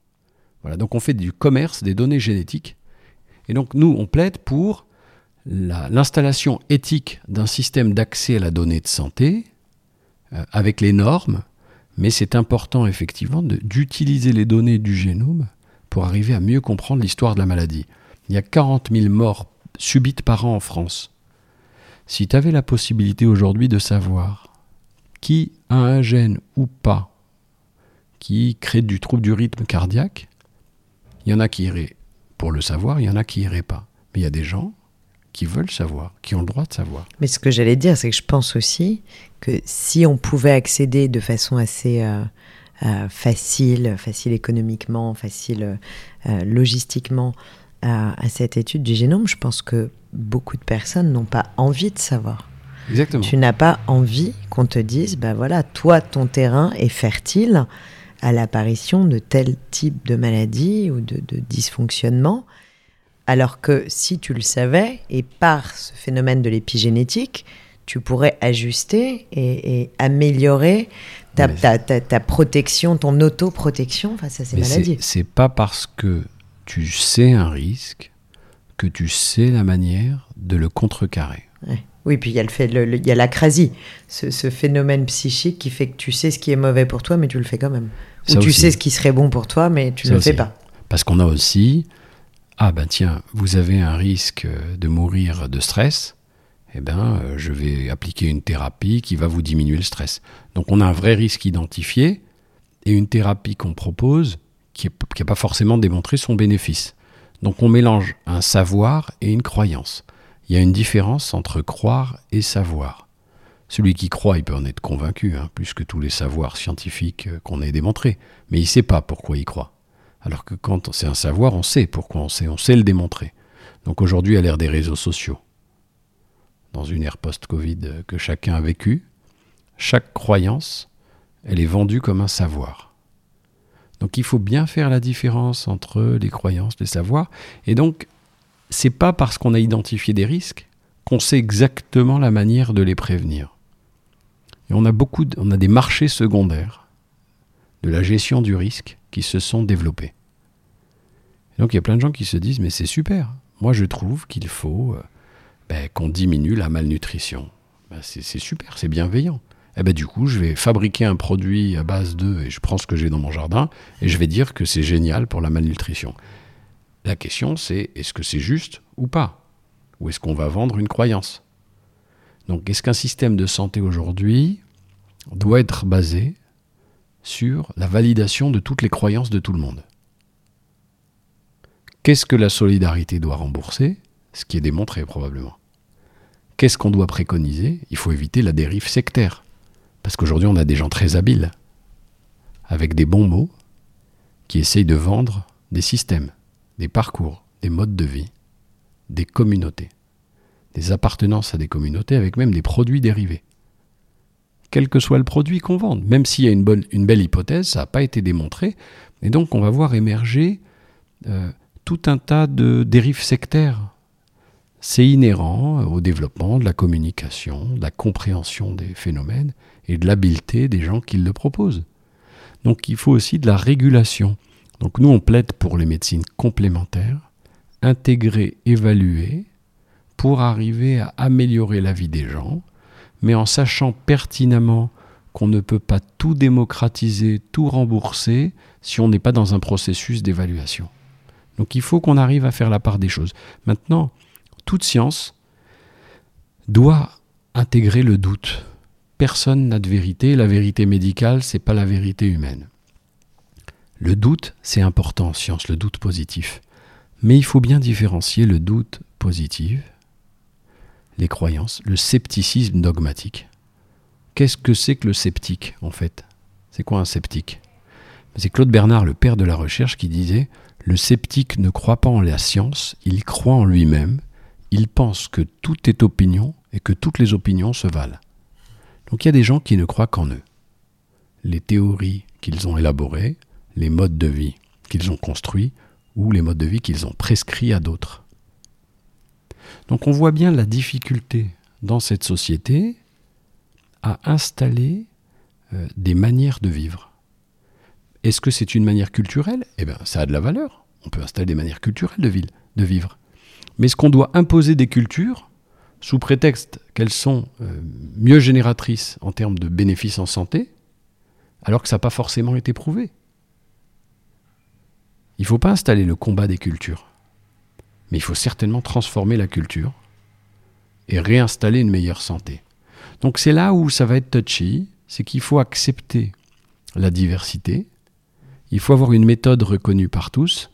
Voilà, donc on fait du commerce des données génétiques. Et donc nous, on plaide pour l'installation éthique d'un système d'accès à la donnée de santé euh, avec les normes mais c'est important effectivement d'utiliser les données du génome pour arriver à mieux comprendre l'histoire de la maladie. Il y a 40 000 morts subites par an en France. Si tu avais la possibilité aujourd'hui de savoir qui a un gène ou pas qui crée du trouble du rythme cardiaque, il y en a qui iraient pour le savoir, il y en a qui iraient pas. Mais il y a des gens qui veulent savoir, qui ont le droit de savoir. Mais ce que j'allais dire, c'est que je pense aussi que si on pouvait accéder de façon assez euh, euh, facile, facile économiquement, facile euh, logistiquement à, cette étude du génome, je pense que beaucoup de personnes n'ont pas envie de savoir. Exactement. Tu n'as pas envie qu'on te dise, ben voilà, toi, ton terrain est fertile à l'apparition de tel type de maladie ou de, de dysfonctionnement. Alors que si tu le savais, et par ce phénomène de l'épigénétique, tu pourrais ajuster et, améliorer ta, ta, protection, ton autoprotection face à ces maladies. C'est pas parce que tu sais un risque que tu sais la manière de le contrecarrer. Oui, puis il y a le fait, il y a l'acrasie, ce, ce, phénomène psychique qui fait que tu sais ce qui est mauvais pour toi, mais tu le fais quand même. Ou tu sais ce qui serait bon pour toi, mais tu ne le fais pas. Parce qu'on a aussi ah ben tiens, vous avez un risque de mourir de stress, eh ben euh, je vais appliquer une thérapie qui va vous diminuer le stress. Donc on a un vrai risque identifié et une thérapie qu'on propose qui n'a pas forcément démontré son bénéfice. Donc on mélange un savoir et une croyance. Il y a une différence entre croire et savoir. Celui qui croit, il peut en être convaincu, hein, plus que tous les savoirs scientifiques euh, qu'on ait démontrés, mais il ne sait pas pourquoi il croit. Alors que quand c'est un savoir, on sait pourquoi on sait, on sait le démontrer. Donc aujourd'hui, à l'ère des réseaux sociaux, dans une ère post-Covid que chacun a vécue, chaque croyance, elle est vendue comme un savoir. Donc il faut bien faire la différence entre les croyances, les savoirs. Et donc, c'est pas parce qu'on a identifié des risques qu'on sait exactement la manière de les prévenir. Et on a beaucoup, a des marchés secondaires de la gestion du risque qui se sont développés. donc il y a plein de gens qui se disent mais c'est super. Moi je trouve qu'il faut euh, ben, qu'on diminue la malnutrition. Ben, c'est super, c'est bienveillant. Eh ben, du coup, je vais fabriquer un produit à base de, et je prends ce que j'ai dans mon jardin, et je vais dire que c'est génial pour la malnutrition. La question, c'est est-ce que c'est juste ou pas? Ou est-ce qu'on va vendre une croyance? Donc est-ce qu'un système de santé aujourd'hui doit être basé sur la validation de toutes les croyances de tout le monde? Qu'est-ce que la solidarité doit rembourser? Ce qui est démontré probablement. Qu'est-ce qu'on doit préconiser? Il faut éviter la dérive sectaire. Parce qu'aujourd'hui, on a des gens très habiles, avec des bons mots, qui essayent de vendre des systèmes, des parcours, des modes de vie, des communautés, des appartenances à des communautés, avec même des produits dérivés. Quel que soit le produit qu'on vende, même s'il y a une, belle hypothèse, ça n'a pas été démontré, et donc on va voir émerger euh, tout un tas de dérives sectaires. C'est inhérent au développement de la communication, de la compréhension des phénomènes et de l'habileté des gens qui le proposent. Donc il faut aussi de la régulation. Donc nous, on plaide pour les médecines complémentaires, intégrer, évaluer, pour arriver à améliorer la vie des gens, mais en sachant pertinemment qu'on ne peut pas tout démocratiser, tout rembourser, si on n'est pas dans un processus d'évaluation. Donc il faut qu'on arrive à faire la part des choses. Maintenant, toute science doit intégrer le doute. Personne n'a de vérité. La vérité médicale, c'est pas la vérité humaine. Le doute, c'est important en science, le doute positif. Mais il faut bien différencier le doute positif, les croyances, le scepticisme dogmatique. Qu'est-ce que c'est que le sceptique, en fait? C'est quoi un sceptique? C'est Claude Bernard, le père de la recherche, qui disait le sceptique ne croit pas en la science, il croit en lui-même, il pense que tout est opinion et que toutes les opinions se valent. Donc il y a des gens qui ne croient qu'en eux. Les théories qu'ils ont élaborées, les modes de vie qu'ils ont construits ou les modes de vie qu'ils ont prescrits à d'autres. Donc on voit bien la difficulté dans cette société à installer euh, des manières de vivre. Est-ce que c'est une manière culturelle? Eh bien, ça a de la valeur. On peut installer des manières culturelles de, vivre. Mais est-ce qu'on doit imposer des cultures sous prétexte qu'elles sont euh, mieux génératrices en termes de bénéfices en santé, alors que ça n'a pas forcément été prouvé Il ne faut pas installer le combat des cultures, mais il faut certainement transformer la culture et réinstaller une meilleure santé. Donc c'est là où ça va être touchy, c'est qu'il faut accepter la diversité, il faut avoir une méthode reconnue par tous.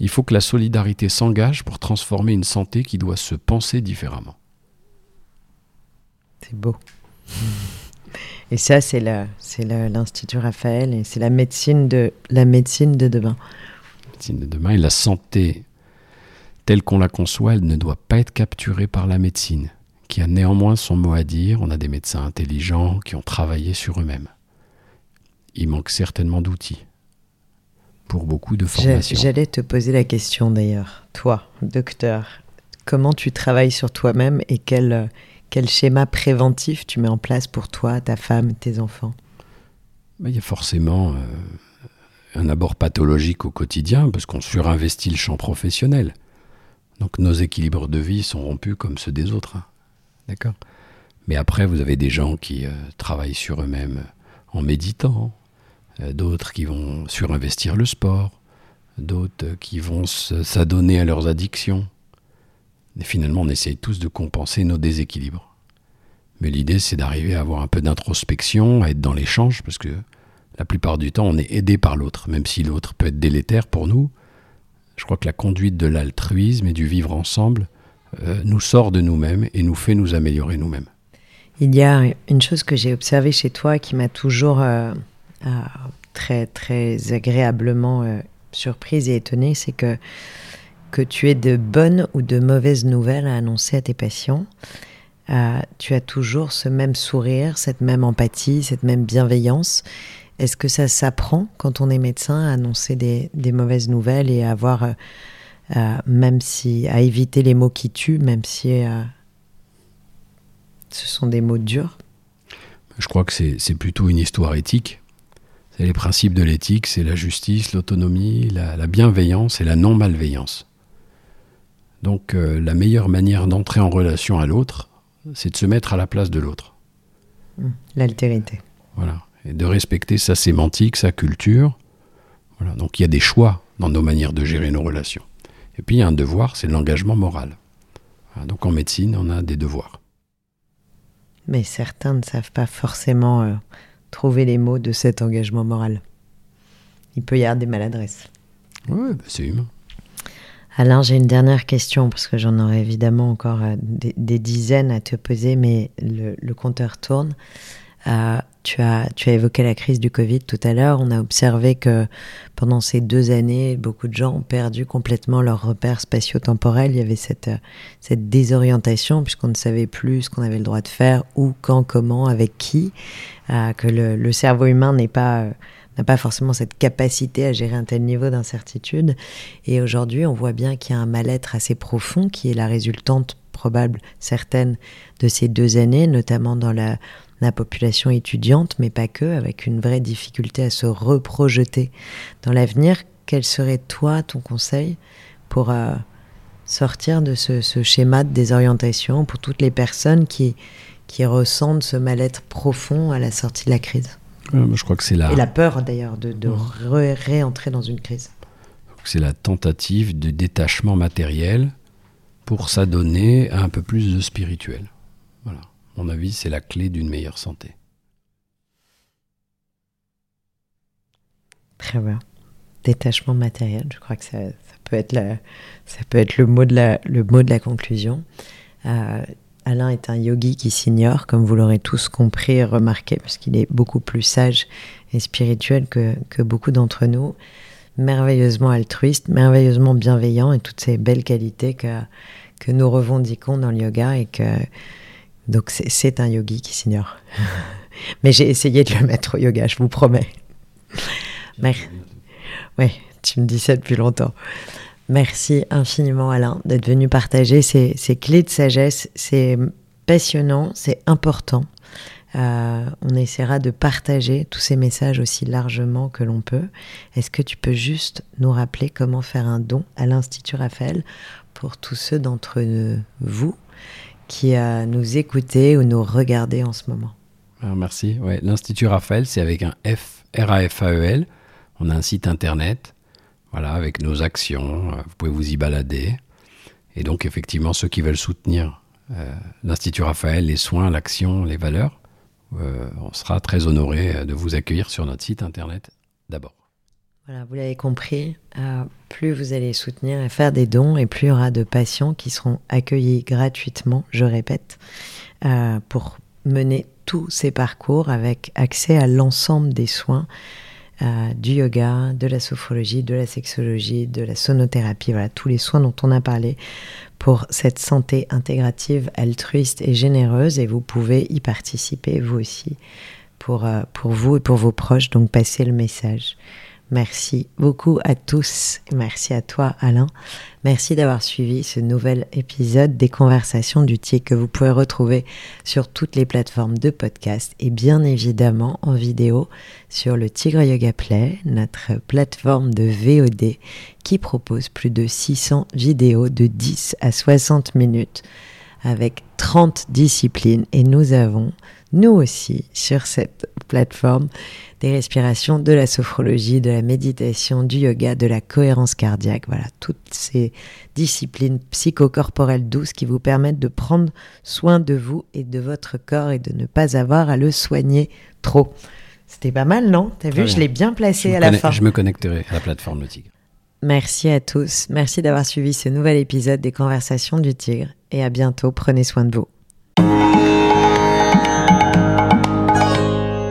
Il faut que la solidarité s'engage pour transformer une santé qui doit se penser différemment. C'est beau. Et ça, c'est l'Institut Raphaël et c'est la médecine de la médecine de demain. La médecine de demain et la santé telle qu'on la conçoit, elle ne doit pas être capturée par la médecine, qui a néanmoins son mot à dire. On a des médecins intelligents qui ont travaillé sur eux-mêmes. Il manque certainement d'outils pour beaucoup de formations. J'allais te poser la question d'ailleurs, toi, docteur, comment tu travailles sur toi-même et quel, quel schéma préventif tu mets en place pour toi, ta femme, tes enfants? Il y a forcément euh, un abord pathologique au quotidien parce qu'on surinvestit le champ professionnel. Donc nos équilibres de vie sont rompus comme ceux des autres. Hein. D'accord? Mais après, vous avez des gens qui euh, travaillent sur eux-mêmes en méditant, d'autres qui vont surinvestir le sport, d'autres qui vont s'adonner à leurs addictions. Et finalement, on essaye tous de compenser nos déséquilibres. Mais l'idée, c'est d'arriver à avoir un peu d'introspection, à être dans l'échange, parce que la plupart du temps, on est aidé par l'autre, même si l'autre peut être délétère pour nous. Je crois que la conduite de l'altruisme et du vivre ensemble euh, nous sort de nous-mêmes et nous fait nous améliorer nous-mêmes. Il y a une chose que j'ai observée chez toi qui m'a toujours euh, très très agréablement euh, surprise et étonnée, c'est que que tu aies de bonnes ou de mauvaises nouvelles à annoncer à tes patients, euh, tu as toujours ce même sourire, cette même empathie, cette même bienveillance. Est-ce que ça s'apprend quand on est médecin à annoncer des, mauvaises nouvelles et à avoir, euh, même si, à éviter les mots qui tuent, même si ce sont des mots durs? Je crois que c'est plutôt une histoire éthique les principes de l'éthique, c'est la justice, l'autonomie, la, bienveillance et la non-malveillance. Donc euh, la meilleure manière d'entrer en relation à l'autre, c'est de se mettre à la place de l'autre. Mmh. L'altérité. Voilà. Et de respecter sa sémantique, sa culture. Voilà. Donc il y a des choix dans nos manières de gérer nos relations. Et puis il y a un devoir, c'est l'engagement moral. donc en médecine, on a des devoirs. mais certains ne savent pas forcément euh, trouver les mots de cet engagement moral. Il peut y avoir des maladresses. Oui, bah, c'est humain. Alain, j'ai une dernière question, parce que j'en aurais évidemment encore euh, des, dizaines à te poser, mais le, compteur tourne. Euh, tu, as, tu as évoqué la crise du Covid tout à l'heure. On a observé que pendant ces deux années, beaucoup de gens ont perdu complètement leurs repères spatio-temporels. Il y avait cette, euh, cette désorientation, puisqu'on ne savait plus ce qu'on avait le droit de faire, où, quand, comment, avec qui, que le, le, cerveau humain n'est pas n'a pas forcément cette capacité à gérer un tel niveau d'incertitude. Et aujourd'hui, on voit bien qu'il y a un mal-être assez profond qui est la résultante probable, certaine, de ces deux années, notamment dans la, population étudiante, mais pas que, avec une vraie difficulté à se reprojeter dans l'avenir. Quel serait toi ton conseil pour euh, sortir de ce, schéma de désorientation pour toutes les personnes qui, qui ressentent ce mal-être profond à la sortie de la crise? Je crois que c'est la... Et la peur d'ailleurs de, de réentrer dans une crise. C'est la tentative de détachement matériel pour s'adonner à un peu plus de spirituel. Mon avis, c'est la clé d'une meilleure santé. Très bien. Détachement matériel, je crois que ça, peut, être ça peut être le mot de la, le mot de la conclusion. Euh, Alain est un yogi qui s'ignore, comme vous l'aurez tous compris et remarqué, puisqu'il est beaucoup plus sage et spirituel que, beaucoup d'entre nous, merveilleusement altruiste, merveilleusement bienveillant et toutes ces belles qualités que, que nous revendiquons dans le yoga et que donc c'est un yogi qui s'ignore. Mais j'ai essayé de le mettre au yoga, je vous promets. Oui, tu me dis ça depuis longtemps. Merci infiniment Alain d'être venu partager ces, clés de sagesse. C'est passionnant, c'est important. Euh, on essaiera de partager tous ces messages aussi largement que l'on peut. Est-ce que tu peux juste nous rappeler comment faire un don à l'Institut Raphaël pour tous ceux d'entre vous qui euh, nous écoutez ou nous regardez en ce moment Merci. L'Institut Raphaël, c'est avec un F, R-A-F-A-E-L. On a un site internet voilà, avec nos actions, euh, vous pouvez vous y balader. Et donc, effectivement, ceux qui veulent soutenir euh, l'Institut Raphaël, les soins, l'action, les valeurs, euh, on sera très honoré de vous accueillir sur notre site internet d'abord. Vous l'avez compris, plus vous allez soutenir et faire des dons, et plus il y aura de patients qui seront accueillis gratuitement, je répète, pour mener tous ces parcours avec accès à l'ensemble des soins euh, du yoga, de la sophrologie, de la sexologie, de la sonothérapie, voilà, tous les soins dont on a parlé pour cette santé intégrative, altruiste et généreuse. Et vous pouvez y participer, vous aussi, pour, euh, pour vous et pour vos proches. Donc, passez le message. Merci beaucoup à tous. Merci à toi, Alain. Merci d'avoir suivi ce nouvel épisode des Conversations du TIE que vous pouvez retrouver sur toutes les plateformes de podcast et bien évidemment en vidéo sur le Tigre Yoga Play, notre plateforme de VOD qui propose plus de 600 vidéos de 10 à 60 minutes avec 30 disciplines et nous avons, nous aussi, sur cette plateforme, des respirations, de la sophrologie, de la méditation, du yoga, de la cohérence cardiaque. Voilà, toutes ces disciplines psychocorporelles douces qui vous permettent de prendre soin de vous et de votre corps et de ne pas avoir à le soigner trop. C'était pas mal, non? T'as vu, je l'ai bien placé à la fin. Je me connecterai à la plateforme Le Tigre. Merci à tous. Merci d'avoir suivi ce nouvel épisode des Conversations du Tigre. Et à bientôt. Prenez soin de vous.